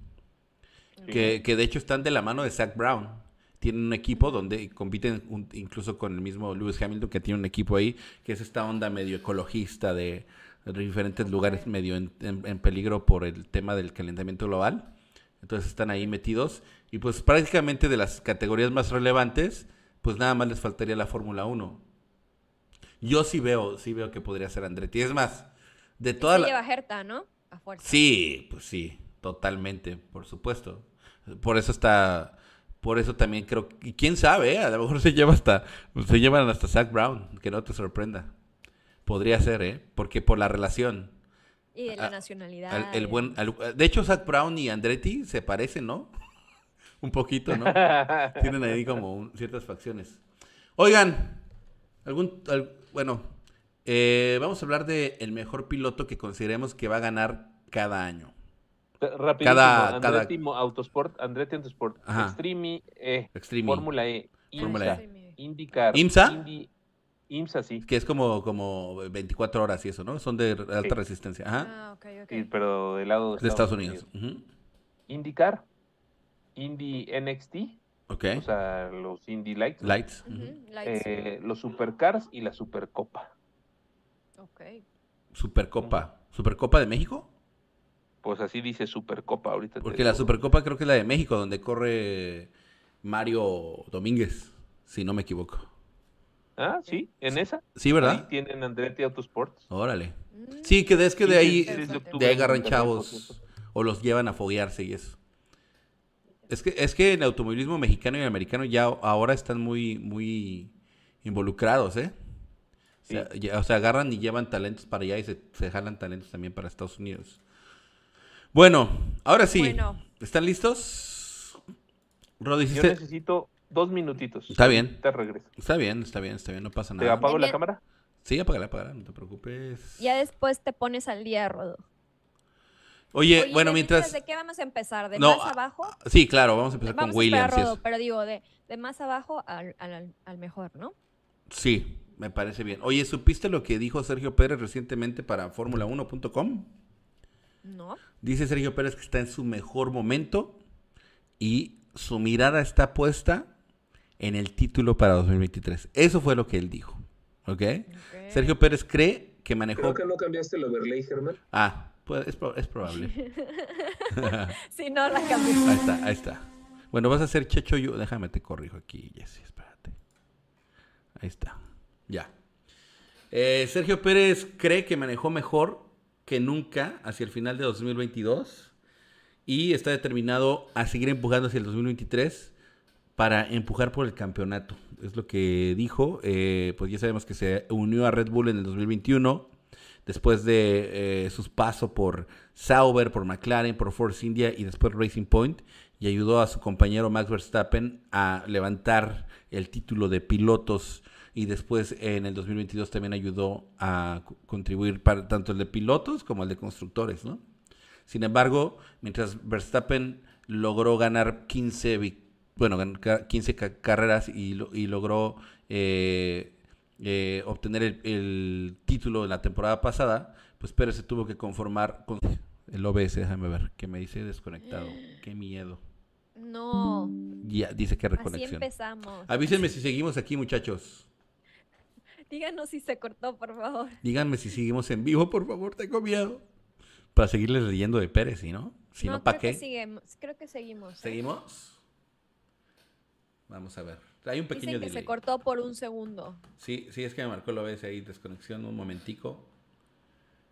[SPEAKER 1] que, que de hecho están de la mano de Zach Brown. Tienen un equipo donde compiten un- incluso con el mismo Lewis Hamilton, que tiene un equipo ahí, que es esta onda medio ecologista de, de diferentes lugares medio en, en- en peligro por el tema del calentamiento global. Entonces están ahí metidos. Y pues prácticamente de las categorías más relevantes, pues nada más les faltaría la Fórmula 1. Yo sí veo, sí veo que podría ser Andretti. Es más, de toda
[SPEAKER 3] se
[SPEAKER 1] la...
[SPEAKER 3] lleva Herta, ¿no? A fuerza.
[SPEAKER 1] Sí, pues sí, totalmente, por supuesto. Por eso está, por eso también creo, y quién sabe, ¿eh? a lo mejor se lleva hasta, se llevan hasta Zach Brown, que no te sorprenda. Podría ser, ¿eh? Porque por la relación.
[SPEAKER 3] Y de la
[SPEAKER 1] Ah,
[SPEAKER 3] nacionalidad.
[SPEAKER 1] al- el
[SPEAKER 3] y
[SPEAKER 1] buen, al- de hecho, Zach Brown y Andretti se parecen, ¿no? Un poquito, ¿no? Tienen ahí como un- ciertas facciones. Oigan, algún, al- bueno, eh, vamos a hablar de el mejor piloto que consideremos que va a ganar cada año.
[SPEAKER 2] Rapidísimo,
[SPEAKER 1] Cada- cada-
[SPEAKER 2] Andretti Mo- Autosport, Andretti Autosport,
[SPEAKER 1] Ajá.
[SPEAKER 2] Extreme E,
[SPEAKER 1] Extreme.
[SPEAKER 2] Fórmula E,
[SPEAKER 1] Fórmula
[SPEAKER 2] IMSA,
[SPEAKER 1] E.
[SPEAKER 2] IndyCar,
[SPEAKER 1] ¿IMSA?
[SPEAKER 2] Indy- IMSA sí,
[SPEAKER 1] Que es como, como 24 horas y eso, ¿no? Son de alta
[SPEAKER 2] Sí.
[SPEAKER 1] resistencia. Ajá.
[SPEAKER 3] Ah, ok, ok.
[SPEAKER 2] sí, pero del lado
[SPEAKER 1] de Estados Unidos. Ujú.
[SPEAKER 2] IndyCar, Indy NXT,
[SPEAKER 1] Ok.
[SPEAKER 2] o sea, los Indy Lights, eh, los Supercars y la Supercopa.
[SPEAKER 3] Ok.
[SPEAKER 1] Supercopa. ¿Supercopa de México?
[SPEAKER 2] Pues así dice Supercopa ahorita.
[SPEAKER 1] Porque la
[SPEAKER 2] digo.
[SPEAKER 1] Supercopa creo que es la de México, donde corre Mario Domínguez, si no me equivoco.
[SPEAKER 2] Ah, sí, en esa.
[SPEAKER 1] Sí,
[SPEAKER 2] Ahí
[SPEAKER 1] ¿verdad?
[SPEAKER 2] tienen Andretti Autosports.
[SPEAKER 1] Órale.
[SPEAKER 3] Mm,
[SPEAKER 1] Sí, que es que de ahí, de ahí agarran chavos o los llevan a foguearse y eso. Es que, es que el automovilismo mexicano y americano ya ahora están muy, muy involucrados, ¿eh? O sea,
[SPEAKER 2] Sí.
[SPEAKER 1] ya- o sea, agarran y llevan talentos para allá y se, se jalan talentos también para Estados Unidos. Bueno, ahora sí.
[SPEAKER 3] Bueno.
[SPEAKER 1] ¿Están listos? Rodi,
[SPEAKER 2] Yo
[SPEAKER 1] ¿hiciste-
[SPEAKER 2] necesito dos minutitos.
[SPEAKER 1] Está bien.
[SPEAKER 2] Te regreso.
[SPEAKER 1] Está bien, está bien, está bien, no pasa
[SPEAKER 2] ¿Te
[SPEAKER 1] nada.
[SPEAKER 2] apago la cámara?
[SPEAKER 1] Sí, apágala, apágala, no te preocupes.
[SPEAKER 3] Ya después te pones al día, Rodo.
[SPEAKER 1] Oye,
[SPEAKER 3] Oye,
[SPEAKER 1] bueno,
[SPEAKER 3] ¿de
[SPEAKER 1] mientras...
[SPEAKER 3] ¿De qué vamos a empezar? ¿De
[SPEAKER 1] No,
[SPEAKER 3] más
[SPEAKER 1] a-
[SPEAKER 3] abajo?
[SPEAKER 1] Sí, claro, vamos a empezar
[SPEAKER 3] Vamos
[SPEAKER 1] con Williams.
[SPEAKER 3] Rodo, pero digo, de, de más abajo al, al, al mejor, ¿no?
[SPEAKER 1] Sí, me parece bien. Oye, ¿supiste lo que dijo Sergio Pérez recientemente para Fórmula1.com?
[SPEAKER 3] No.
[SPEAKER 1] Dice Sergio Pérez que está en su mejor momento y su mirada está puesta en el título para 2023. Eso fue lo que él dijo. ¿Ok?
[SPEAKER 3] Ok.
[SPEAKER 1] Sergio Pérez cree que manejó...
[SPEAKER 4] Creo que no cambiaste el overlay, Germán.
[SPEAKER 1] Ah, pues es, pro- es probable.
[SPEAKER 3] Si no, la cambié.
[SPEAKER 1] Ahí está, ahí está. Bueno, vas a hacer Checho yo. Déjame te corrijo aquí, Jessy, espérate. Ahí está. Ya. Eh, Sergio Pérez cree que manejó mejor que nunca hacia el final de 2022 y está determinado a seguir empujando hacia el 2023 para empujar por el campeonato. Es lo que dijo. Eh, pues ya sabemos que se unió a Red Bull en el 2021 después de eh, sus pasos por Sauber, por McLaren, por Force India y después Racing Point y ayudó a su compañero Max Verstappen a levantar el título de pilotos y después en el 2022 también ayudó a contribuir para tanto el de pilotos como el de constructores, ¿no? Sin embargo, mientras Verstappen logró ganar 15, bueno, 15 carreras y, y logró eh, eh, obtener el, el, título de la temporada pasada, pues Pérez se tuvo que conformar con el OBS, déjame ver, que me dice desconectado. Qué miedo.
[SPEAKER 3] No.
[SPEAKER 1] Ya, dice que reconexión.
[SPEAKER 3] Así empezamos.
[SPEAKER 1] Avísenme si seguimos aquí, muchachos.
[SPEAKER 3] Díganos si se cortó, por favor.
[SPEAKER 1] Díganme si seguimos en vivo, por favor, tengo miedo. Para seguirles leyendo de Pérez, ¿sí no? Si no, ¿para qué?
[SPEAKER 3] Que creo que seguimos. ¿eh?
[SPEAKER 1] ¿Seguimos? Vamos a ver. Hay un pequeño
[SPEAKER 3] Dicen que se cortó por un segundo.
[SPEAKER 1] Sí, sí, es que me marcó lo ves ahí, desconexión un momentico.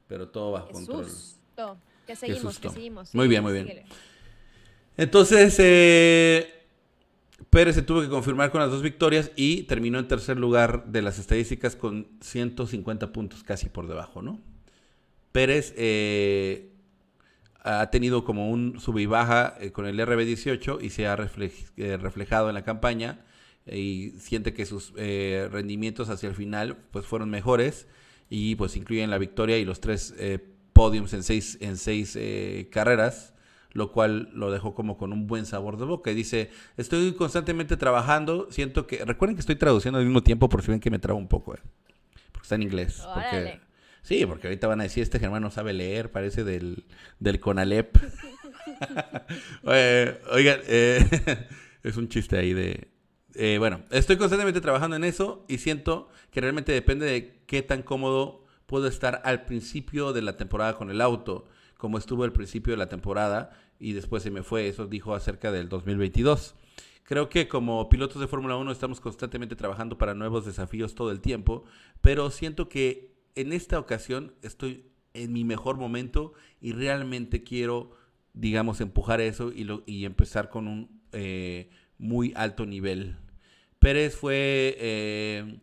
[SPEAKER 1] Pero todo bajo
[SPEAKER 3] Qué
[SPEAKER 1] control.
[SPEAKER 3] Susto. Que seguimos, que seguimos.
[SPEAKER 1] Muy bien, muy bien. Entonces, eh, Pérez se tuvo que confirmar con las dos victorias y terminó en tercer lugar de las estadísticas con 150 puntos, casi por debajo, ¿no? Pérez eh, ha tenido como un sub y baja eh, con el RB18 y se ha eh, reflejado en la campaña y siente que sus eh, rendimientos hacia el final pues fueron mejores y pues incluyen la victoria y los tres podiums en seis, en seis carreras lo cual lo dejó como con un buen sabor de boca. Y dice, estoy constantemente trabajando, siento que... Recuerden que estoy traduciendo al mismo tiempo por si ven que me trabo un poco, porque está en inglés. Porque, sí, porque ahorita van a decir, este Germán no sabe leer, parece del, del Conalep. Oigan, eh, es un chiste ahí de... Eh, bueno, estoy constantemente trabajando en eso y siento que realmente depende de qué tan cómodo puedo estar al principio de la temporada con el auto como estuvo al principio de la temporada y después se me fue. Eso dijo acerca del 2022. Creo que como pilotos de Fórmula 1 estamos constantemente trabajando para nuevos desafíos todo el tiempo, pero siento que en esta ocasión estoy en mi mejor momento y realmente quiero, digamos, empujar eso y, lo, y empezar con un eh, muy alto nivel. Pérez fue... Eh,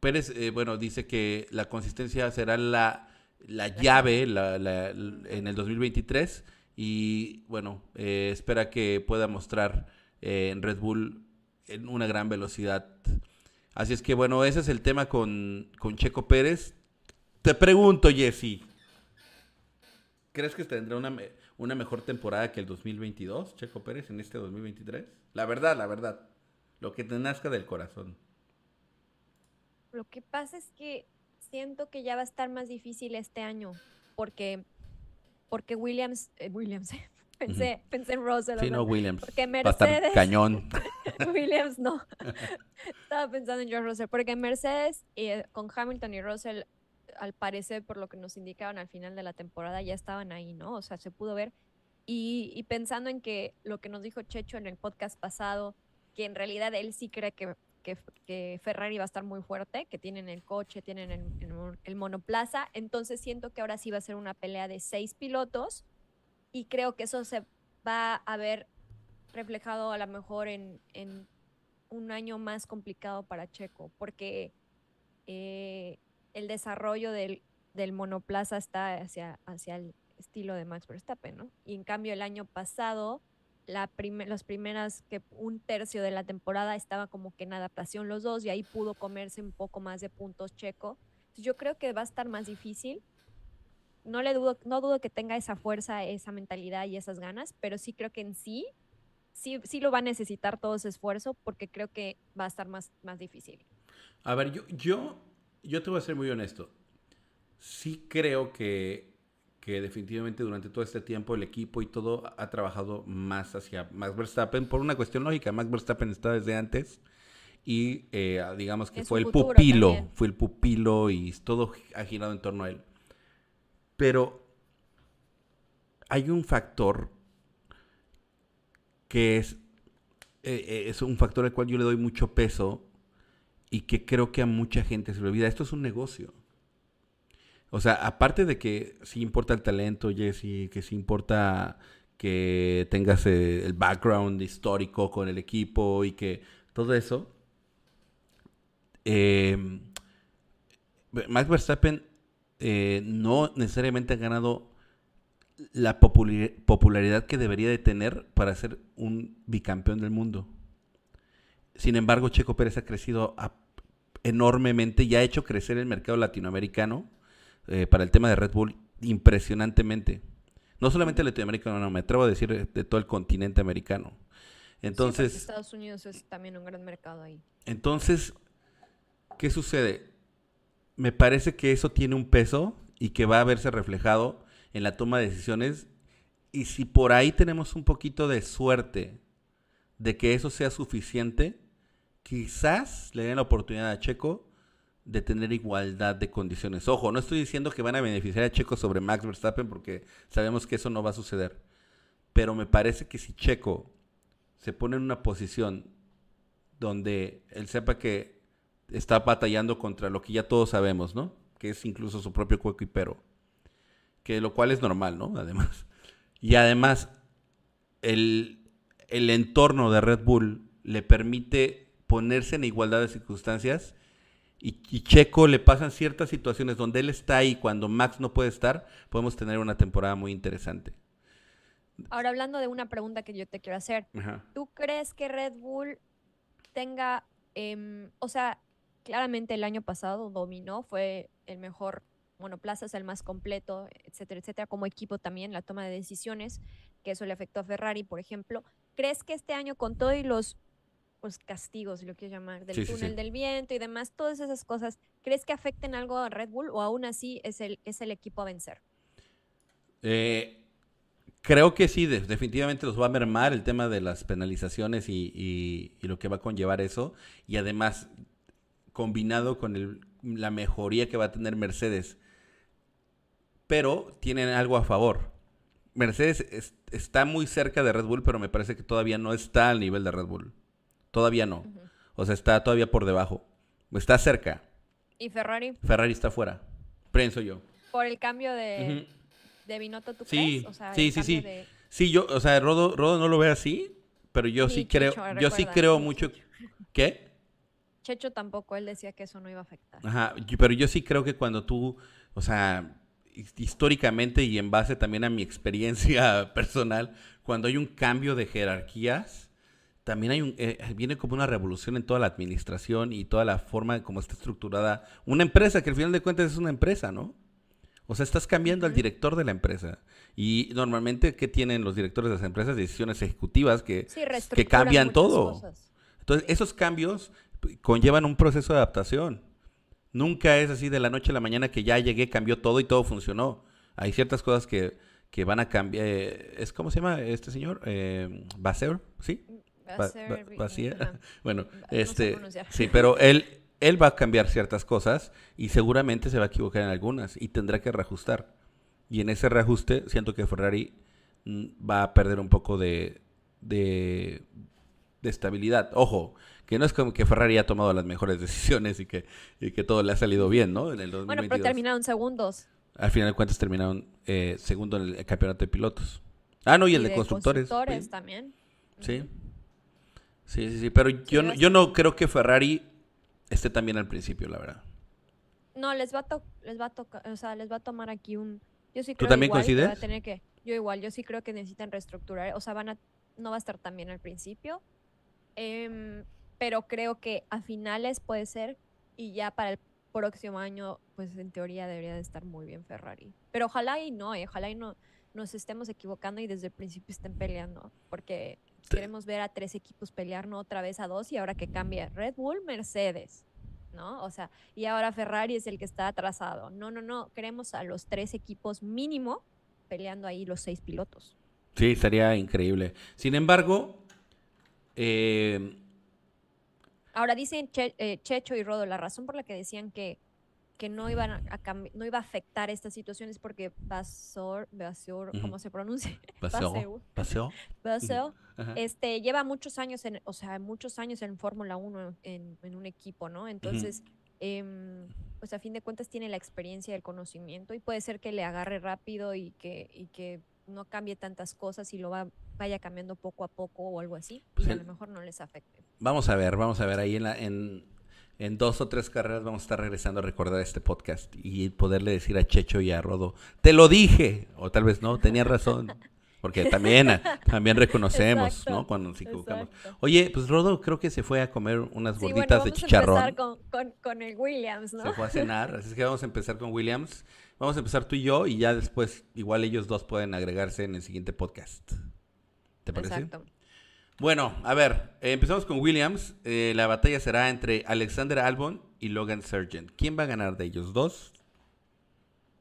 [SPEAKER 1] Pérez, eh, bueno, dice que la consistencia será la la llave la, la, en el 2023 y bueno, eh, espera que pueda mostrar eh, en Red Bull en una gran velocidad. Así es que bueno, ese es el tema con, con Checo Pérez. Te pregunto, Jesse, ¿crees que tendrá una, una mejor temporada que el 2022, Checo Pérez, en este 2023? La verdad, la verdad, lo que te nazca del corazón.
[SPEAKER 3] Lo que pasa es que siento que ya va a estar más difícil este año porque, porque Williams, eh, Williams, pensé, pensé en Russell.
[SPEAKER 1] Sí, no, Williams.
[SPEAKER 3] Porque Mercedes,
[SPEAKER 1] va a estar cañón.
[SPEAKER 3] Williams no. Estaba pensando en George Russell, porque Mercedes eh, con Hamilton y Russell, al parecer, por lo que nos indicaban al final de la temporada, ya estaban ahí, ¿no? O sea, se pudo ver. Y, y pensando en que lo que nos dijo Checho en el podcast pasado, que en realidad él sí cree que que, Ferrari va a estar muy fuerte, que tienen el coche, tienen el, monoplaza. Entonces siento que ahora sí va a ser una pelea de seis pilotos y creo que eso se va a ver reflejado a lo mejor en, un año más complicado para Checo, porque eh, el desarrollo del, monoplaza está hacia, hacia el estilo de Max Verstappen, ¿no? Y en cambio el año pasado la las primeras que un tercio de la temporada estaba como que en adaptación los dos y ahí pudo comerse un poco más de puntos Checo. yo creo que va a estar más difícil. No le dudo, no dudo que tenga esa fuerza, esa mentalidad y esas ganas, pero sí creo que en sí, sí, sí lo va a necesitar todo ese esfuerzo porque creo que va a estar más, más difícil.
[SPEAKER 1] A ver, yo, yo, yo te voy a ser muy honesto. Sí creo que que definitivamente durante todo este tiempo el equipo y todo ha trabajado más hacia Max Verstappen por una cuestión lógica. Max Verstappen está desde antes y eh, digamos que fue el pupilo, fue el pupilo y todo ha girado en torno a él. Pero hay un factor que es, eh, eh, es un factor al cual yo le doy mucho peso y que creo que a mucha gente se le olvida. Esto es un negocio. O sea, aparte de que sí importa el talento, Jesse, que sí importa que tengas eh, el background histórico con el equipo y que todo eso, eh, Max Verstappen eh, no necesariamente ha ganado la popularidad que debería de tener para ser un bicampeón del mundo. Sin embargo, Checo Pérez ha crecido enormemente y ha hecho crecer el mercado latinoamericano eh, para el tema de Red Bull impresionantemente. No solamente latinoamericano, no, me atrevo a decir de, de todo el continente americano.
[SPEAKER 3] Sí,
[SPEAKER 1] Entonces,
[SPEAKER 3] Estados Unidos es también un gran mercado ahí.
[SPEAKER 1] entonces, ¿qué sucede? Me parece que eso tiene un peso y que va a verse reflejado en la toma de decisiones. Y si por ahí tenemos un poquito de suerte de que eso sea suficiente, quizás le den la oportunidad a Checo de tener igualdad de condiciones. Ojo, no estoy diciendo que van a beneficiar a Checo sobre Max Verstappen porque sabemos que eso no va a suceder. Pero me parece que si Checo se pone en una posición donde él sepa que está batallando contra lo que ya todos sabemos, ¿no? Que es incluso su propio coequipero. Que lo cual es normal, ¿no? Además. Y además, el, el entorno de Red Bull le permite ponerse en igualdad de circunstancias y, y Checo le pasan ciertas situaciones donde él está ahí cuando Max no puede estar, podemos tener una temporada muy interesante.
[SPEAKER 3] Ahora hablando de una pregunta que yo te quiero hacer,
[SPEAKER 1] Ajá.
[SPEAKER 3] ¿tú crees que Red Bull tenga, em, o sea, claramente el año pasado dominó, fue el mejor monoplaza, es el más completo, etcétera, etcétera, como equipo también, la toma de decisiones, que eso le afectó a Ferrari, por ejemplo. ¿Crees que este año con todos los pues, castigos, lo quieres llamar, del
[SPEAKER 1] Sí,
[SPEAKER 3] túnel
[SPEAKER 1] sí.
[SPEAKER 3] del viento y demás, todas esas cosas, ¿crees que afecten algo a Red Bull o aún así es el, es el equipo a vencer?
[SPEAKER 1] Eh, creo que sí, de- definitivamente los va a mermar el tema de las penalizaciones y, y- y lo que va a conllevar eso. Y además, combinado con el- la mejoría que va a tener Mercedes. Pero tienen algo a favor. Mercedes es- está muy cerca de Red Bull, pero me parece que todavía no está al nivel de Red Bull. Todavía no. O sea, está todavía por debajo. Está cerca.
[SPEAKER 3] ¿Y Ferrari?
[SPEAKER 1] Ferrari está fuera. Pienso yo.
[SPEAKER 3] Por el cambio de,
[SPEAKER 1] Ujú.
[SPEAKER 3] de Binotto, ¿tú
[SPEAKER 1] Sí,
[SPEAKER 3] crees? O sea,
[SPEAKER 1] sí, sí, sí.
[SPEAKER 3] de-
[SPEAKER 1] Sí, yo, o sea, Rodo, Rodo no lo ve así, pero yo sí creo,
[SPEAKER 3] Checho,
[SPEAKER 1] yo sí creo mucho. ¿Qué?
[SPEAKER 3] Checho tampoco, él decía que eso no iba a afectar.
[SPEAKER 1] Ajá, pero yo sí creo que cuando tú, o sea, his- históricamente y en base también a mi experiencia personal, cuando hay un cambio de jerarquías, también hay un, eh, viene como una revolución en toda la administración y toda la forma de cómo está estructurada una empresa, que al final de cuentas es una empresa, ¿no? O sea, estás cambiando al director de la empresa. Y normalmente, ¿qué tienen los directores de las empresas? Decisiones ejecutivas que,
[SPEAKER 3] Sí,
[SPEAKER 1] que cambian todo.
[SPEAKER 3] cosas.
[SPEAKER 1] Entonces, esos cambios conllevan un proceso de adaptación. Nunca es así de la noche a la mañana que ya llegué, cambió todo y todo funcionó. Hay ciertas cosas que, que van a cambiar. eh, ¿Es cómo se llama este señor? Eh, ¿sí?
[SPEAKER 3] Va
[SPEAKER 1] Basier.
[SPEAKER 3] ajá.
[SPEAKER 1] Bueno,
[SPEAKER 3] no
[SPEAKER 1] este, sí, pero él, él va a cambiar ciertas cosas y seguramente se va a equivocar en algunas y tendrá que reajustar. Y en ese reajuste siento que Ferrari mm, va a perder un poco de, de, de estabilidad. Ojo, que no es como que Ferrari ha tomado las mejores decisiones y que, y que todo le ha salido bien, ¿no? En el 2022.
[SPEAKER 3] Bueno, pero terminaron segundos.
[SPEAKER 1] Al final de cuentas terminaron eh, segundo en el campeonato de pilotos. Ah, no, y el de, constructores.
[SPEAKER 3] constructores
[SPEAKER 1] sí.
[SPEAKER 3] también.
[SPEAKER 1] Sí. Sí, sí, sí. Pero yo, no- yo no creo que Ferrari esté tan bien al principio, la verdad.
[SPEAKER 3] No, les va a to- les va a tocar, o sea, les va a tomar aquí un yo sí
[SPEAKER 1] ¿Tú
[SPEAKER 3] creo
[SPEAKER 1] también
[SPEAKER 3] igual que va a
[SPEAKER 1] coincides?
[SPEAKER 3] tener que yo igual, yo sí creo que necesitan reestructurar, o sea, van a no va a estar tan bien al principio. em, pero creo que a finales puede ser y ya para el próximo año, pues en teoría debería de estar muy bien Ferrari. Pero ojalá y no, eh, ojalá y no nos estemos equivocando y desde el principio estén peleando, porque queremos ver a tres equipos pelear, no otra vez a dos y ahora que cambie Red Bull, Mercedes, ¿no? O sea, y ahora Ferrari es el que está atrasado. No, no, no, queremos a los tres equipos mínimo peleando ahí los seis pilotos.
[SPEAKER 1] Sí, estaría increíble. Sin embargo, eh,
[SPEAKER 3] Ahora dicen Che- eh, Checho y Rodo, la razón por la que decían que, que no, iban a, a no iba a afectar esta situación es porque Basor, Basor. ¿cómo se pronuncia?
[SPEAKER 1] paseo.
[SPEAKER 3] Basel,
[SPEAKER 1] Ajá.
[SPEAKER 3] este, lleva muchos años en, o sea, muchos años en Fórmula 1 en, en un equipo, ¿no? Entonces, em, pues a fin de cuentas tiene la experiencia y el conocimiento y puede ser que le agarre rápido y que, y que no cambie tantas cosas y lo va, vaya cambiando poco a poco o algo así
[SPEAKER 1] Pues
[SPEAKER 3] y a lo mejor no les afecte.
[SPEAKER 1] Vamos a ver, vamos a ver ahí en, la, en, en dos o tres carreras vamos a estar regresando a recordar este podcast y poderle decir a Checho y a Rodo, te lo dije, o tal vez no, tenía razón, porque también, también reconocemos,
[SPEAKER 3] Exacto,
[SPEAKER 1] ¿no? Cuando nos equivocamos.
[SPEAKER 3] Exacto.
[SPEAKER 1] Oye, pues Rodo creo que se fue a comer unas
[SPEAKER 3] Sí, bueno,
[SPEAKER 1] gorditas de
[SPEAKER 3] a
[SPEAKER 1] chicharrón.
[SPEAKER 3] empezar con, con, con el Williams, ¿no?
[SPEAKER 1] Se fue a cenar, así es que vamos a empezar con Williams. Vamos a empezar tú y yo y ya después igual ellos dos pueden agregarse en el siguiente podcast. ¿Te parece?
[SPEAKER 3] Exacto.
[SPEAKER 1] Bueno, a ver, eh, empezamos con Williams. Eh, la batalla será entre Alexander Albon y Logan Sargent. ¿Quién va a ganar de ellos dos?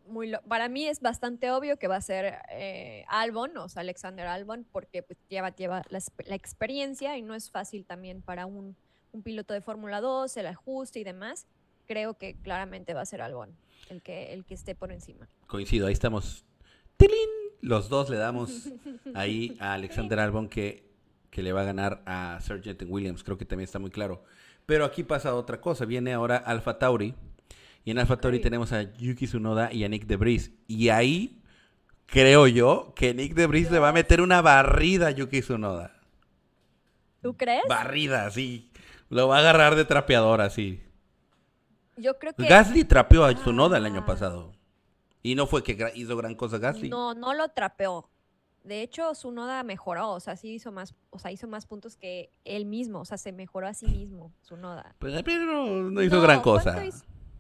[SPEAKER 3] Muy lo- para mí es bastante obvio que va a ser eh, Albon, o sea, Alexander Albon, porque pues, lleva, lleva la, experiencia y no es fácil también para un, un piloto de Fórmula 2, el ajuste y demás. Creo que claramente va a ser Albon el que, el que esté por encima.
[SPEAKER 1] Coincido, ahí estamos. ¡Tilín! Los dos le damos ahí a Alexander Albon que, que le va a ganar a Sargent en Williams. Creo que también está muy claro. Pero aquí pasa otra cosa. Viene ahora Alfa Tauri. Y en Alfa Tauri tenemos a Yuki Tsunoda y a Nick DeBris. Y ahí creo yo que Nick DeBris le va a meter una barrida a Yuki Tsunoda.
[SPEAKER 3] ¿Tú crees?
[SPEAKER 1] Barrida, sí. Lo va a agarrar de trapeador así.
[SPEAKER 3] Yo creo que
[SPEAKER 1] Gasly trapeó a Tsunoda el año
[SPEAKER 3] Ah.
[SPEAKER 1] pasado. Y no fue que hizo gran cosa Gasly.
[SPEAKER 3] no, no lo trapeó. De hecho, su noda mejoró, o sea, sí hizo más, o sea, hizo más puntos que él mismo, o sea, se mejoró a sí mismo, su noda.
[SPEAKER 1] Pues, pero no hizo gran cosa.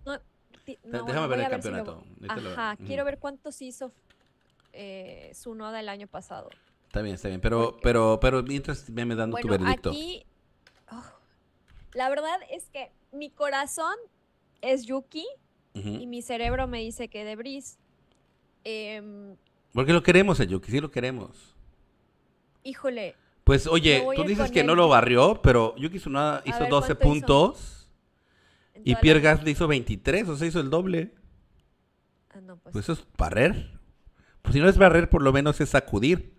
[SPEAKER 3] No,
[SPEAKER 1] Déjame ver el
[SPEAKER 3] si lo-
[SPEAKER 1] campeonato.
[SPEAKER 3] Ajá, quiero ver cuántos hizo eh, su noda el año pasado.
[SPEAKER 1] Está bien, está bien. Pero,
[SPEAKER 3] Porque-
[SPEAKER 1] pero, pero mientras veme dando tu veredicto.
[SPEAKER 3] aquí, oh, la verdad es que mi corazón es Yuki y mi cerebro me dice que Debris. Em,
[SPEAKER 1] Porque lo queremos a Yuki, sí lo queremos.
[SPEAKER 3] híjole,
[SPEAKER 1] Pues oye, tú dices que no lo barrió, pero Yuki Tsunoda hizo
[SPEAKER 3] ver,
[SPEAKER 1] 12
[SPEAKER 3] ¿cuánto hizo?
[SPEAKER 1] puntos y Pierre Gasly hizo 23, o sea, hizo el doble.
[SPEAKER 3] Ah, no, pues
[SPEAKER 1] Pues eso es barrer. Pues si no es barrer, por lo menos es sacudir.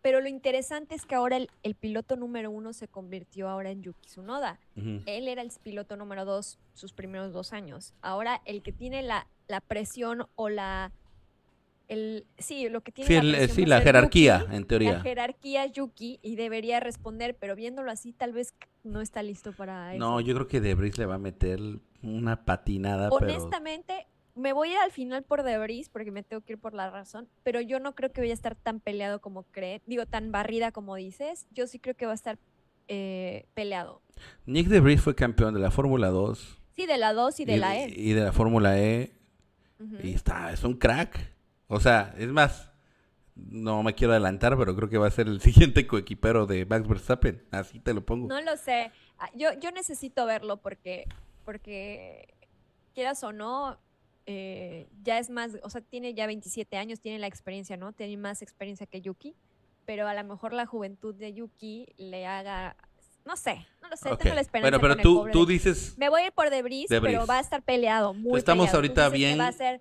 [SPEAKER 3] Pero lo interesante es que ahora el, el piloto número uno se convirtió ahora en Yuki Tsunoda. Él era el piloto número dos sus primeros dos años. Ahora el que tiene la, la presión o la... El, sí, lo que tiene
[SPEAKER 1] Sí,
[SPEAKER 3] la,
[SPEAKER 1] el- eh, sí, la jerarquía,
[SPEAKER 3] Yuki.
[SPEAKER 1] en teoría.
[SPEAKER 3] La jerarquía Yuki y debería responder, pero viéndolo así tal vez no está listo para eso.
[SPEAKER 1] No, yo creo que Debris le va a meter una patinada, pero...
[SPEAKER 3] Honestamente, me voy al final por Debris porque me tengo que ir por la razón, pero yo no creo que vaya a estar tan peleado como cree, digo, tan barrida como dices. Yo sí creo que va a estar eh, peleado.
[SPEAKER 1] Nick Debris fue campeón de la Fórmula 2
[SPEAKER 3] Sí, de la 2 y de la E.
[SPEAKER 1] y de la Fórmula E y está, es un crack. O sea, es más, no me quiero adelantar, pero creo que va a ser el siguiente coequipero de Max Verstappen. Así te lo pongo.
[SPEAKER 3] No lo sé. Ah, Yo, yo necesito verlo porque, porque quieras o no, eh, ya es más, o sea, tiene ya 27 años, tiene la experiencia, ¿no? Tiene más experiencia que Yuki, pero a lo mejor la juventud de Yuki le haga, no sé, no lo sé, tengo la esperanza
[SPEAKER 1] Bueno, pero tú, tú dices,
[SPEAKER 3] Me voy a ir por Debris,
[SPEAKER 1] Debris.
[SPEAKER 3] pero va a estar peleado, muy
[SPEAKER 1] Estamos
[SPEAKER 3] peleado.
[SPEAKER 1] Ahorita
[SPEAKER 3] que va a
[SPEAKER 1] bien-
[SPEAKER 3] ser-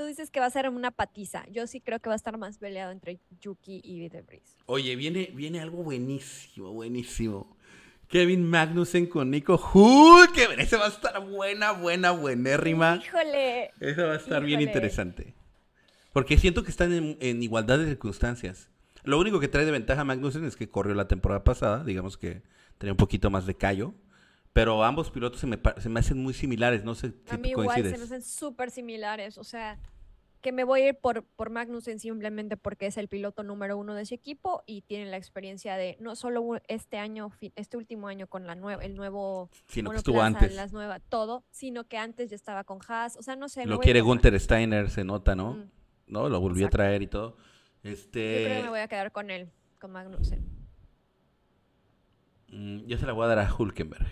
[SPEAKER 3] tú dices que va a ser una patiza. Yo sí creo que va a estar más peleado entre Yuki y Debris.
[SPEAKER 1] oye, viene, viene algo buenísimo, buenísimo. Kevin Magnussen con Nico Hulkenberg. Ese va a estar buena, buena, buenérrima.
[SPEAKER 3] Híjole.
[SPEAKER 1] Eso va a estar bien interesante. Porque siento que están en, en igualdad de circunstancias. Lo único que trae de ventaja Magnussen es que corrió la temporada pasada, digamos que tenía un poquito más de callo. Pero ambos pilotos se me, se me hacen muy similares, no sé si
[SPEAKER 3] A mí
[SPEAKER 1] tú
[SPEAKER 3] igual se
[SPEAKER 1] coincides.
[SPEAKER 3] me hacen súper similares. O sea, que me voy a ir por, por Magnussen simplemente porque es el piloto número uno de ese equipo y tiene la experiencia de no solo este año, este último año con la nueva, el nuevo
[SPEAKER 1] Sino que estuvo antes.
[SPEAKER 3] las nuevas, todo, sino que antes ya estaba con Haas. O sea, no sé.
[SPEAKER 1] Lo quiere Gunther Steiner, se nota, ¿no?
[SPEAKER 3] Mm.
[SPEAKER 1] ¿No? Lo volvió
[SPEAKER 3] Exacto.
[SPEAKER 1] a traer y todo.
[SPEAKER 3] Yo
[SPEAKER 1] Este.
[SPEAKER 3] creo que me voy a quedar con él, con Magnussen.
[SPEAKER 1] mm, yo se la voy a dar a Hulkenberg.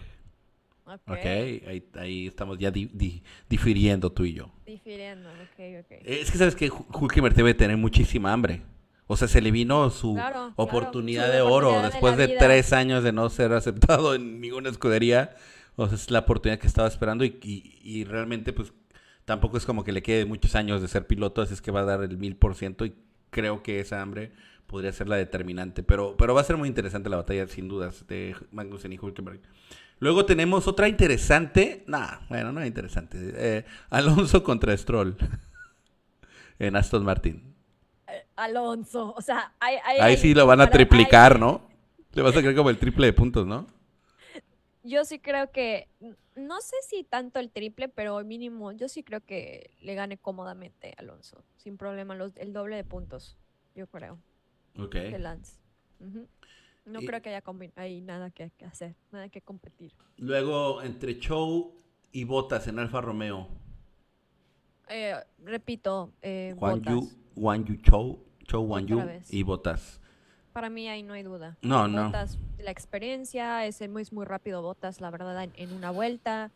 [SPEAKER 3] Ok.
[SPEAKER 1] Ok, ahí, ahí estamos ya di- di- difiriendo tú y yo.
[SPEAKER 3] Difiriendo, ok, ok.
[SPEAKER 1] Es que sabes que Hulkenberg debe tener muchísima hambre. O sea, se le vino su
[SPEAKER 3] Claro, claro,
[SPEAKER 1] oportunidad
[SPEAKER 3] su
[SPEAKER 1] de oro
[SPEAKER 3] oportunidad
[SPEAKER 1] después de, tres años de no ser aceptado en ninguna escudería. O sea, es la oportunidad que estaba esperando y, y- y realmente pues tampoco es como que le quede muchos años de ser piloto, así es que va a dar el mil por ciento y creo que esa hambre podría ser la determinante. Pero, pero va a ser muy interesante la batalla, sin dudas, de Magnussen y Hulkenberg. Luego tenemos otra interesante. Nah, bueno, no es interesante. Eh, Alonso contra Stroll en Aston Martin.
[SPEAKER 3] Eh, Alonso, o sea, ahí, ahí-
[SPEAKER 1] Ahí sí lo van a triplicar, ¿no? Le vas a creer como el triple de puntos, ¿no?
[SPEAKER 3] Yo sí creo que, no sé si tanto el triple, pero mínimo, yo sí creo que le gane cómodamente Alonso, sin problema, los, el doble de puntos, yo creo,
[SPEAKER 1] Ok.
[SPEAKER 3] de Lance. No
[SPEAKER 1] Y-
[SPEAKER 3] creo que haya hay nada que, que hacer, nada que competir.
[SPEAKER 1] Luego, entre Chow y Botas en Alfa Romeo.
[SPEAKER 3] Eh, repito, eh,
[SPEAKER 1] Juan. Juan Yu Chow, Yu y Botas.
[SPEAKER 3] Para mí ahí no hay duda.
[SPEAKER 1] No, no.
[SPEAKER 3] Botas, la experiencia, es muy, muy rápido Botas, la verdad, en, en una vuelta.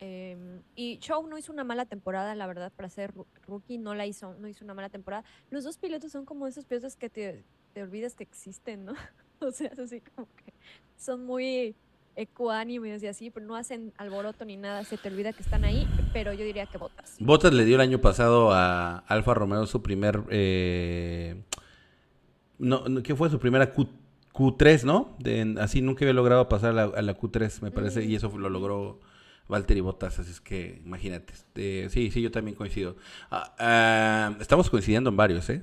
[SPEAKER 3] Em, y Show no hizo una mala temporada, la verdad, para ser rookie, no la hizo, no hizo una mala temporada. Los dos pilotos son como esos pilotos que te, te olvidas que existen, ¿no? o sea, es así como que son muy ecuánimes y así, pero no hacen alboroto ni nada, se te olvida que están ahí, pero yo diría que Botas.
[SPEAKER 1] Botas le dio el año pasado a Alfa Romeo su primer. Eh, no, no, ¿Qué fue? Su primera Q, Q3, ¿no? De- así nunca había logrado pasar a la, a la Q3, me parece, y eso lo logró Valtteri Bottas, así es que imagínate. este, sí, sí, yo también coincido. Ah, ah, estamos coincidiendo en varios, ¿eh?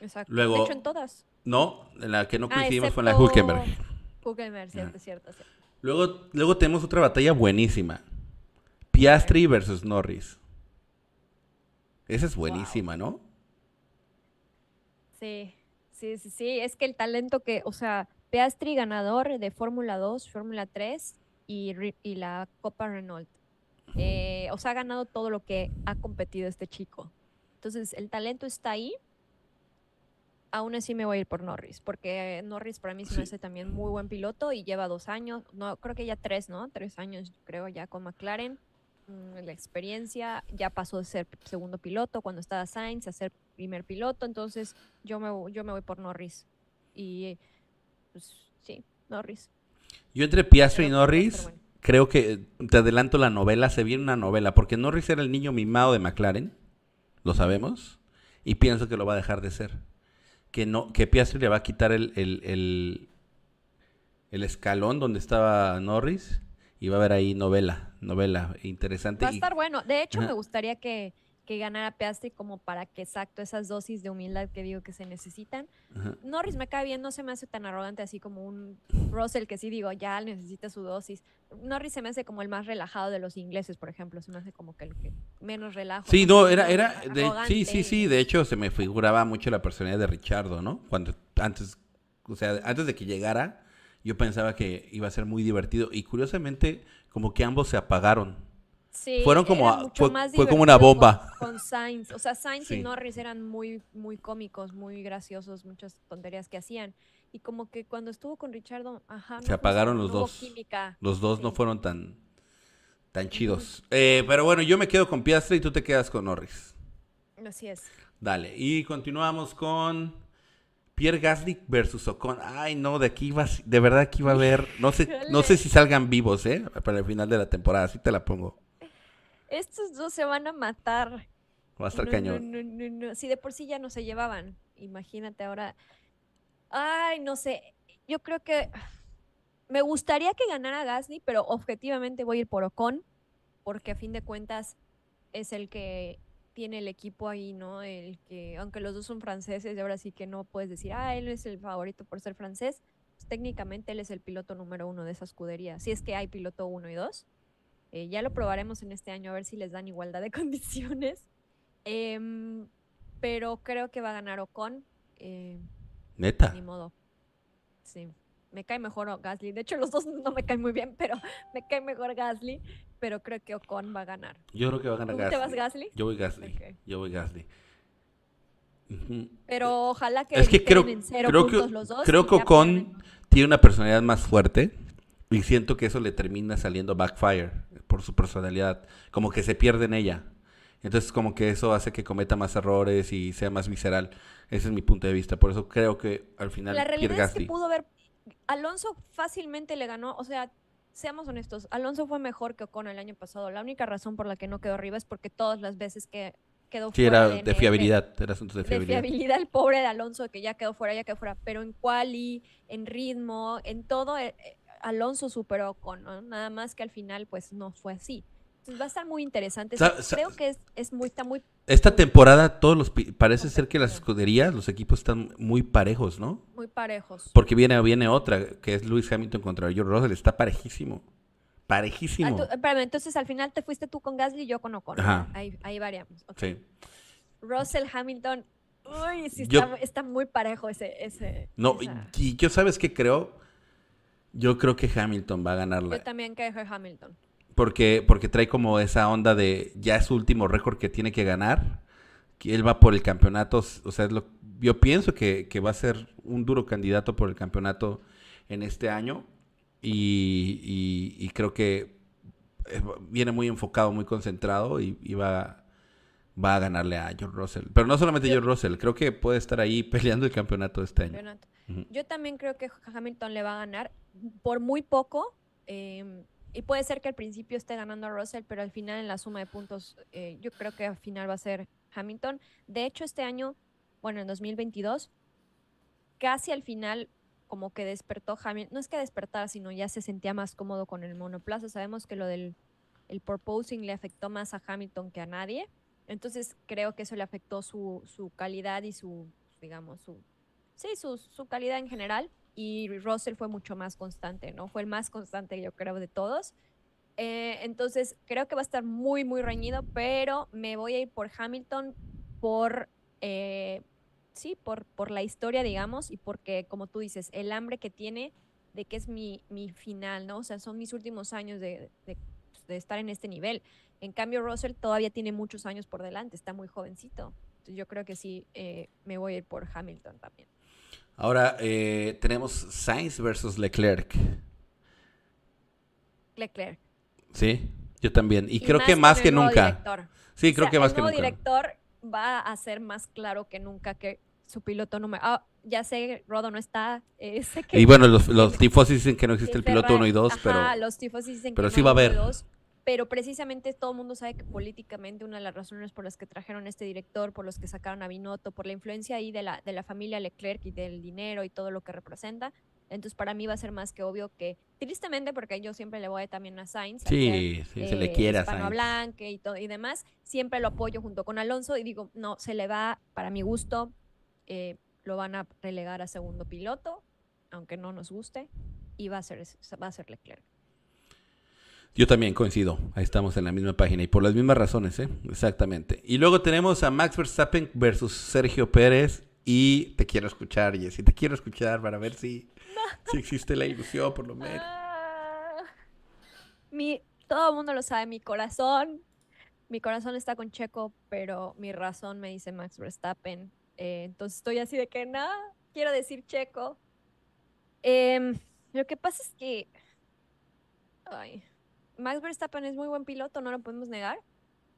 [SPEAKER 3] Exacto.
[SPEAKER 1] Luego-
[SPEAKER 3] de hecho, en todas.
[SPEAKER 1] No, en la que no
[SPEAKER 3] Ah,
[SPEAKER 1] coincidimos fue en la Hulkenberg.
[SPEAKER 3] Hulkenberg, cierto, cierto, cierto.
[SPEAKER 1] Luego, luego tenemos otra batalla buenísima. Piastri versus Norris. Esa es buenísima, ¿no?
[SPEAKER 3] Sí, sí, sí, sí. Es que el talento que, o sea, Piastri ganador de Fórmula 2, Fórmula 3 y, Ri- y la Copa Renault. Eh, o sea, ha ganado todo lo que ha competido este chico. Entonces, el talento está ahí. Aún así me voy a ir por Norris, porque Norris para mí se me hace también muy buen piloto y lleva dos años, no, creo que ya tres, ¿no? Tres años, creo, ya con McLaren. Mm, La experiencia, ya pasó de ser segundo piloto cuando estaba Sainz a ser primer piloto, entonces yo me, yo me voy por Norris. Y pues sí, Norris.
[SPEAKER 1] Yo entre Piastri y Norris,
[SPEAKER 3] bueno.
[SPEAKER 1] creo que te adelanto la novela, se viene una novela, porque Norris era el niño mimado de McLaren, lo sabemos, y pienso que lo va a dejar de ser. Que no, que Piastri le va a quitar el, el, el, el escalón donde estaba Norris y va a haber ahí novela, novela interesante.
[SPEAKER 3] Va a
[SPEAKER 1] y-
[SPEAKER 3] estar bueno. De hecho,
[SPEAKER 1] Ajá.
[SPEAKER 3] me gustaría que, que ganara Piastri como para que exacto esas dosis de humildad que digo que se necesitan.
[SPEAKER 1] Ajá.
[SPEAKER 3] Norris me cae bien, no se me hace tan arrogante así como un Russell que sí digo, ya necesita su dosis. Norris se me hace como el más relajado de los ingleses, por ejemplo, se me hace como que el que menos relajo.
[SPEAKER 1] Sí, no, era, era, de- sí, sí, sí, de hecho se me figuraba mucho la personalidad de Richardo, ¿no? Cuando, antes, o sea, antes de que llegara, yo pensaba que iba a ser muy divertido y curiosamente como que ambos se apagaron.
[SPEAKER 3] Sí,
[SPEAKER 1] Fueron como fue- como una bomba.
[SPEAKER 3] Con, con Sainz. O sea, Sainz
[SPEAKER 1] Sí.
[SPEAKER 3] y Norris eran muy, muy cómicos, muy graciosos, muchas tonterías que hacían. Y como que cuando estuvo con Richardo, ajá.
[SPEAKER 1] Se apagaron los
[SPEAKER 3] no
[SPEAKER 1] dos.
[SPEAKER 3] química.
[SPEAKER 1] Los dos no fueron tan, tan chidos. Eh, pero bueno, yo me quedo con Piastri y tú te quedas con Norris.
[SPEAKER 3] Así es.
[SPEAKER 1] Dale, y continuamos con Pierre Gasly versus Ocon. Ay, no, de aquí va, de verdad aquí va a haber, no sé, no sé si salgan vivos, ¿eh? Para el final de la temporada, así te la pongo.
[SPEAKER 3] Estos dos se van a matar.
[SPEAKER 1] Va a estar
[SPEAKER 3] No,
[SPEAKER 1] cañón.
[SPEAKER 3] No, no, no, no. Si de por sí ya no se llevaban, imagínate ahora. Ay, no sé. Yo creo que me gustaría que ganara Gasly, pero objetivamente voy a ir por Ocon, porque a fin de cuentas es el que tiene el equipo ahí, ¿no? El que, aunque los dos son franceses, y ahora sí que no puedes decir, ah, él es el favorito por ser francés. Pues, técnicamente él es el piloto número uno de esa escudería. Si es que hay piloto uno y dos. Eh, ya lo probaremos en este año a ver si les dan igualdad de condiciones. Em, pero creo que va a ganar Ocon. eh,
[SPEAKER 1] Neta.
[SPEAKER 3] ni modo. Sí. Me cae mejor Gasly. De hecho, los dos no me caen muy bien, pero me cae mejor Gasly. Pero creo que Ocon va a ganar.
[SPEAKER 1] Yo creo que va a ganar
[SPEAKER 3] ¿Tú
[SPEAKER 1] Gasly.
[SPEAKER 3] te vas Gasly?
[SPEAKER 1] Yo voy Gasly. Yo voy Gasly.
[SPEAKER 3] Pero ojalá que
[SPEAKER 1] Es que creo,
[SPEAKER 3] en cero
[SPEAKER 1] creo que,
[SPEAKER 3] puntos los dos.
[SPEAKER 1] creo que Ocon tiene una personalidad más fuerte y siento que eso le termina saliendo backfire por su personalidad, como que se pierde en ella. Entonces como que eso hace que cometa más errores y sea más visceral. Ese es mi punto de vista. Por eso creo que al final
[SPEAKER 3] La
[SPEAKER 1] Pierre
[SPEAKER 3] realidad es que pudo haber. Alonso fácilmente le ganó. O sea, seamos honestos. Alonso fue mejor que Ocon el año pasado. La única razón por la que no quedó arriba es porque todas las veces que quedó
[SPEAKER 1] Sí,
[SPEAKER 3] fuera
[SPEAKER 1] era
[SPEAKER 3] de,
[SPEAKER 1] de fiabilidad, era asunto de
[SPEAKER 3] de
[SPEAKER 1] fiabilidad.
[SPEAKER 3] fiabilidad el pobre de Alonso que ya quedó fuera, ya quedó fuera, pero en quali, en ritmo, en todo, eh, Alonso superó con, ¿no? nada más que al final pues no fue así. Entonces va a estar muy interesante.
[SPEAKER 1] Sa- sa-
[SPEAKER 3] Creo que es, es muy, está muy,
[SPEAKER 1] Esta temporada todos los parece ser que las escuderías, los equipos están muy parejos, ¿no?
[SPEAKER 3] muy parejos.
[SPEAKER 1] Porque viene viene otra que es Lewis Hamilton contra George Russell, está parejísimo.
[SPEAKER 3] Ah,
[SPEAKER 1] Parejísimo.
[SPEAKER 3] tú- espérame, entonces al final te fuiste tú con Gasly y yo con Ocon.
[SPEAKER 1] Ajá.
[SPEAKER 3] Ahí, ahí variamos. ok.
[SPEAKER 1] Sí.
[SPEAKER 3] Russell Hamilton, uy, sí
[SPEAKER 1] Yo-
[SPEAKER 3] está, muy parejo ese, ese
[SPEAKER 1] No, y,
[SPEAKER 3] esa-
[SPEAKER 1] y yo sabes qué creo? Yo creo que Hamilton va a ganar la,
[SPEAKER 3] Yo también que Hamilton.
[SPEAKER 1] porque porque trae como esa onda de ya es su último récord que tiene que ganar. Que él va por el campeonato, o sea, es lo, yo pienso que, que va a ser un duro candidato por el campeonato en este año y, y- y creo que eh, viene muy enfocado, muy concentrado y, y va, va a ganarle a George Russell. Pero no solamente
[SPEAKER 3] Yo-
[SPEAKER 1] George Russell, creo que puede estar ahí peleando el campeonato este año.
[SPEAKER 3] campeonato. Yo también creo que Hamilton le va a ganar por muy poco. eh, y puede ser que al principio esté ganando a Russell, pero al final en la suma de puntos, eh, yo creo que al final va a ser Hamilton. De hecho, este año, bueno, en 2022, casi al final como que despertó Hamilton, no es que despertara, sino ya se sentía más cómodo con el monoplaza. Sabemos que lo del el proposing le afectó más a Hamilton que a nadie. Entonces creo que eso le afectó su, su calidad y su, digamos, su, sí, su, su calidad en general. Y Russell fue mucho más constante, ¿no? Fue el más constante, yo creo, de todos. Eh, entonces, creo que va a estar muy, muy reñido, pero me voy a ir por Hamilton por, eh, sí, por, por la historia, digamos, y porque, como tú dices, el hambre que tiene de que es mi, mi final, ¿no? O sea, son mis últimos años de, de, de estar en este nivel. En cambio, Russell todavía tiene muchos años por delante, está muy jovencito. Entonces, yo creo que sí, eh, me voy a ir por Hamilton también.
[SPEAKER 1] Ahora eh, tenemos Sainz versus Leclerc.
[SPEAKER 3] Leclerc.
[SPEAKER 1] Sí, yo también. Y, creo
[SPEAKER 3] más
[SPEAKER 1] que más que nunca.
[SPEAKER 3] director.
[SPEAKER 1] Sí,
[SPEAKER 3] O
[SPEAKER 1] creo
[SPEAKER 3] sea,
[SPEAKER 1] que más
[SPEAKER 3] el
[SPEAKER 1] que
[SPEAKER 3] nuevo
[SPEAKER 1] nunca.
[SPEAKER 3] director va a ser más claro que nunca que su piloto número. Ah, ya sé, Rodo no está. eh, sé que
[SPEAKER 1] Y bueno, los, los tifosi dicen que no existe el piloto
[SPEAKER 3] Ferrari-
[SPEAKER 1] 1 y 2,
[SPEAKER 3] Ajá,
[SPEAKER 1] pero
[SPEAKER 3] los tifos dicen
[SPEAKER 1] pero
[SPEAKER 3] que
[SPEAKER 1] sí
[SPEAKER 3] no
[SPEAKER 1] va a haber.
[SPEAKER 3] dos, pero precisamente todo el mundo sabe que políticamente una de las razones por las que trajeron a este director, por los que sacaron a Binotto, por la influencia ahí de la, de la familia Leclerc y del dinero y todo lo que representa. Entonces, para mí va a ser más que obvio que, tristemente, porque yo siempre le voy también a Sainz, al ser,
[SPEAKER 1] sí, sí, se le
[SPEAKER 3] eh,
[SPEAKER 1] quiere a Sainz.
[SPEAKER 3] hispanohablanque y todo y demás, siempre lo apoyo junto con Alonso y digo, no, se le va, para mi gusto, eh, lo van a relegar a segundo piloto, aunque no nos guste, y va a ser, va a ser Leclerc.
[SPEAKER 1] Yo también coincido. Ahí estamos en la misma página y por las mismas razones, ¿eh? Exactamente. Y luego tenemos a Max Verstappen versus Sergio Pérez. Y te quiero escuchar, Jessy. Te quiero escuchar para ver si, si existe la ilusión, por lo menos.
[SPEAKER 3] Ah, mi, todo el mundo lo sabe, mi corazón, mi corazón está con Checo, pero mi razón me dice Max Verstappen. Eh, entonces estoy así de que no, quiero decir Checo. Em, lo que pasa es que ay, Max Verstappen es muy buen piloto, no lo podemos negar.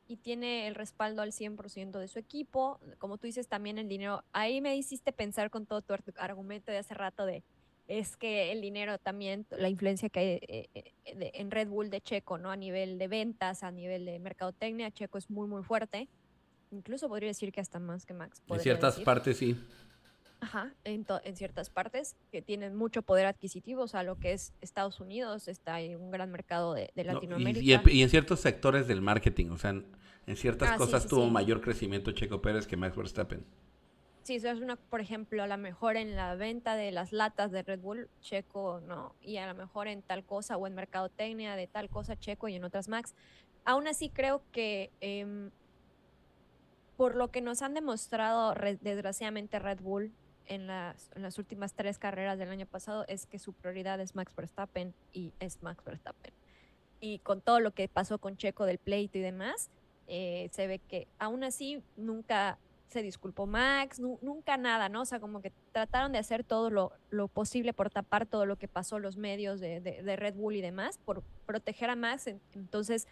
[SPEAKER 3] Y tiene el respaldo al 100% de su equipo. Como tú dices, también el dinero. Ahí me hiciste pensar con todo tu ar- argumento de hace rato de es que el dinero también, la influencia que hay eh, eh, en Red Bull de Checo, ¿no? A nivel de ventas, a nivel de mercadotecnia, Checo es muy, muy fuerte. Incluso podría decir que hasta más que Max.
[SPEAKER 1] En ciertas
[SPEAKER 3] decir.
[SPEAKER 1] partes sí.
[SPEAKER 3] Ajá, en, to- en ciertas partes que tienen mucho poder adquisitivo, o sea, lo que es Estados Unidos, está en un gran mercado de, de
[SPEAKER 1] No, y-
[SPEAKER 3] Latinoamérica.
[SPEAKER 1] y, en- y en ciertos sectores del marketing, o sea, en, en ciertas
[SPEAKER 3] Ah,
[SPEAKER 1] cosas
[SPEAKER 3] sí,
[SPEAKER 1] tuvo
[SPEAKER 3] sí.
[SPEAKER 1] mayor crecimiento Checo Pérez que Max Verstappen.
[SPEAKER 3] Sí, eso es una, por ejemplo, a lo mejor en la venta de las latas de Red Bull, Checo no, y a lo mejor en tal cosa o en mercadotecnia de tal cosa Checo y en otras Max. Aún así creo que em, por lo que nos han demostrado desgraciadamente Red Bull en las, últimas tres carreras del año pasado es que su prioridad es Max Verstappen y es Max Verstappen. Y con todo lo que pasó con Checo del pleito y demás, eh, se ve que aún así nunca se disculpó Max, nu- nunca nada, ¿no? O sea, como que trataron de hacer todo lo, posible por tapar todo lo que pasó los medios de, de- Red Bull y demás, por proteger a Max. En- Entonces,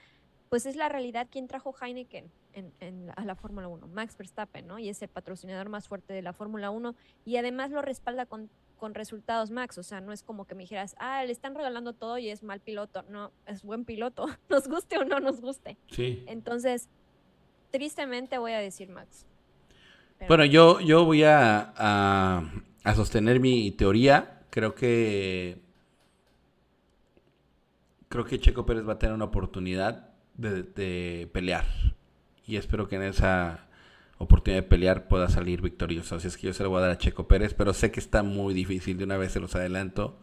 [SPEAKER 3] pues es la realidad quien trajo Heineken en, a la Fórmula 1, Max Verstappen, ¿no? Y es el patrocinador más fuerte de la Fórmula 1 y además lo respalda con, con resultados Max, o sea, no es como que me dijeras, ah, le están regalando todo y es mal piloto, no, es buen piloto, nos guste o no nos guste.
[SPEAKER 1] Sí.
[SPEAKER 3] Entonces, tristemente voy a decir Max. Pero-
[SPEAKER 1] Bueno, yo, yo voy a, a, a sostener mi teoría. Creo que. Creo que Checo Pérez va a tener una oportunidad de, de pelear. Y espero que en esa oportunidad de pelear pueda salir victorioso. Así es que yo se lo voy a dar a Checo Pérez, pero sé que está muy difícil. De una vez se los adelanto.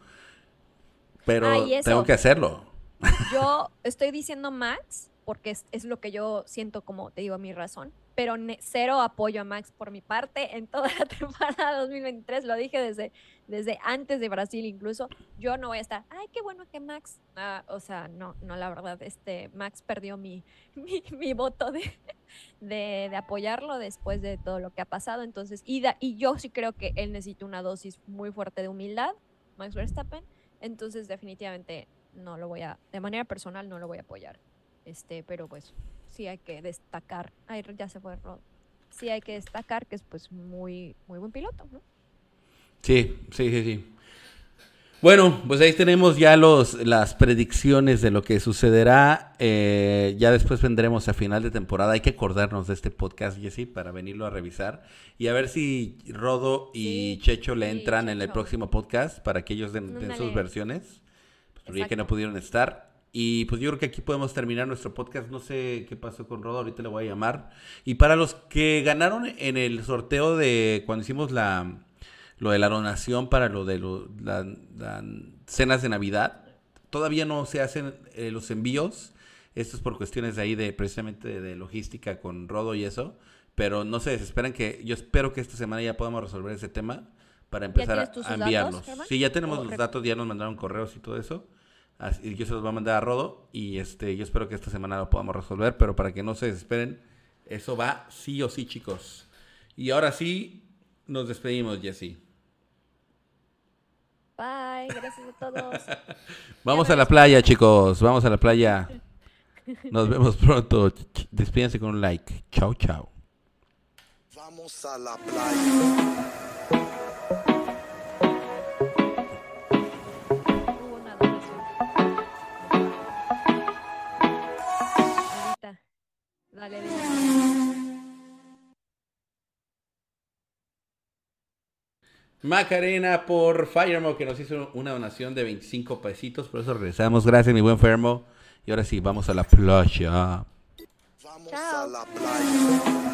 [SPEAKER 1] Pero
[SPEAKER 3] Ah, eso.
[SPEAKER 1] tengo que hacerlo.
[SPEAKER 3] Yo estoy diciendo Max porque es, es lo que yo siento como te digo mi razón, pero cero apoyo a Max por mi parte en toda la temporada 2023, lo dije desde, desde antes de Brasil incluso, yo no voy a estar, ay, qué bueno que Max, Ah, o sea, no, no, la verdad, este, Max perdió mi, mi, mi voto de, de, de apoyarlo después de todo lo que ha pasado, entonces, y, da- y yo sí creo que él necesita una dosis muy fuerte de humildad, Max Verstappen, entonces definitivamente no lo voy a, de manera personal no lo voy a apoyar. Este, pero pues sí hay que destacar. Ay, ya se fue Rod. Sí hay que destacar que es pues muy, muy buen piloto, ¿no?
[SPEAKER 1] Sí, sí, sí, sí. Bueno, pues ahí tenemos ya los, las predicciones de lo que sucederá. Eh, ya después vendremos a final de temporada. Hay que acordarnos de este podcast, Jessy, para venirlo a revisar. Y a ver si Rodo y
[SPEAKER 3] Sí,
[SPEAKER 1] Checho le entran en el próximo podcast para que ellos den, den sus versiones. Pues ya que no pudieron estar. Y pues yo creo que aquí podemos terminar nuestro podcast. No sé qué pasó con Rodo, ahorita le voy a llamar. Y para los que ganaron en el sorteo de cuando hicimos la lo de la donación para lo de lo- la- las cenas de Navidad, todavía no se hacen eh, los envíos. Esto es por cuestiones de ahí de precisamente de, de logística con Rodo y eso. Pero no se desesperan que yo espero que esta semana ya podamos resolver ese tema para empezar a, a enviarlos.
[SPEAKER 3] Germán?
[SPEAKER 1] sí, ya tenemos
[SPEAKER 3] ¿O
[SPEAKER 1] los datos, ya nos mandaron correos y todo eso. Así- y yo se los voy a mandar a Rodo y este yo espero que esta semana lo podamos resolver, pero para que no se desesperen, eso va sí o sí, chicos. Y ahora sí, nos despedimos, Jessy.
[SPEAKER 3] Bye, gracias a todos.
[SPEAKER 1] Vamos a la playa, chicos. Vamos a la playa. Nos vemos pronto. Despídense con un like. Chao, chao.
[SPEAKER 5] Vamos a la playa.
[SPEAKER 3] Dale.
[SPEAKER 1] Macarena por Firemo que nos hizo una donación de 25 pesitos. Por eso regresamos. Gracias, mi buen Fermo. Y ahora sí, vamos a la playa.
[SPEAKER 5] Vamos
[SPEAKER 3] Chao.
[SPEAKER 5] a la playa.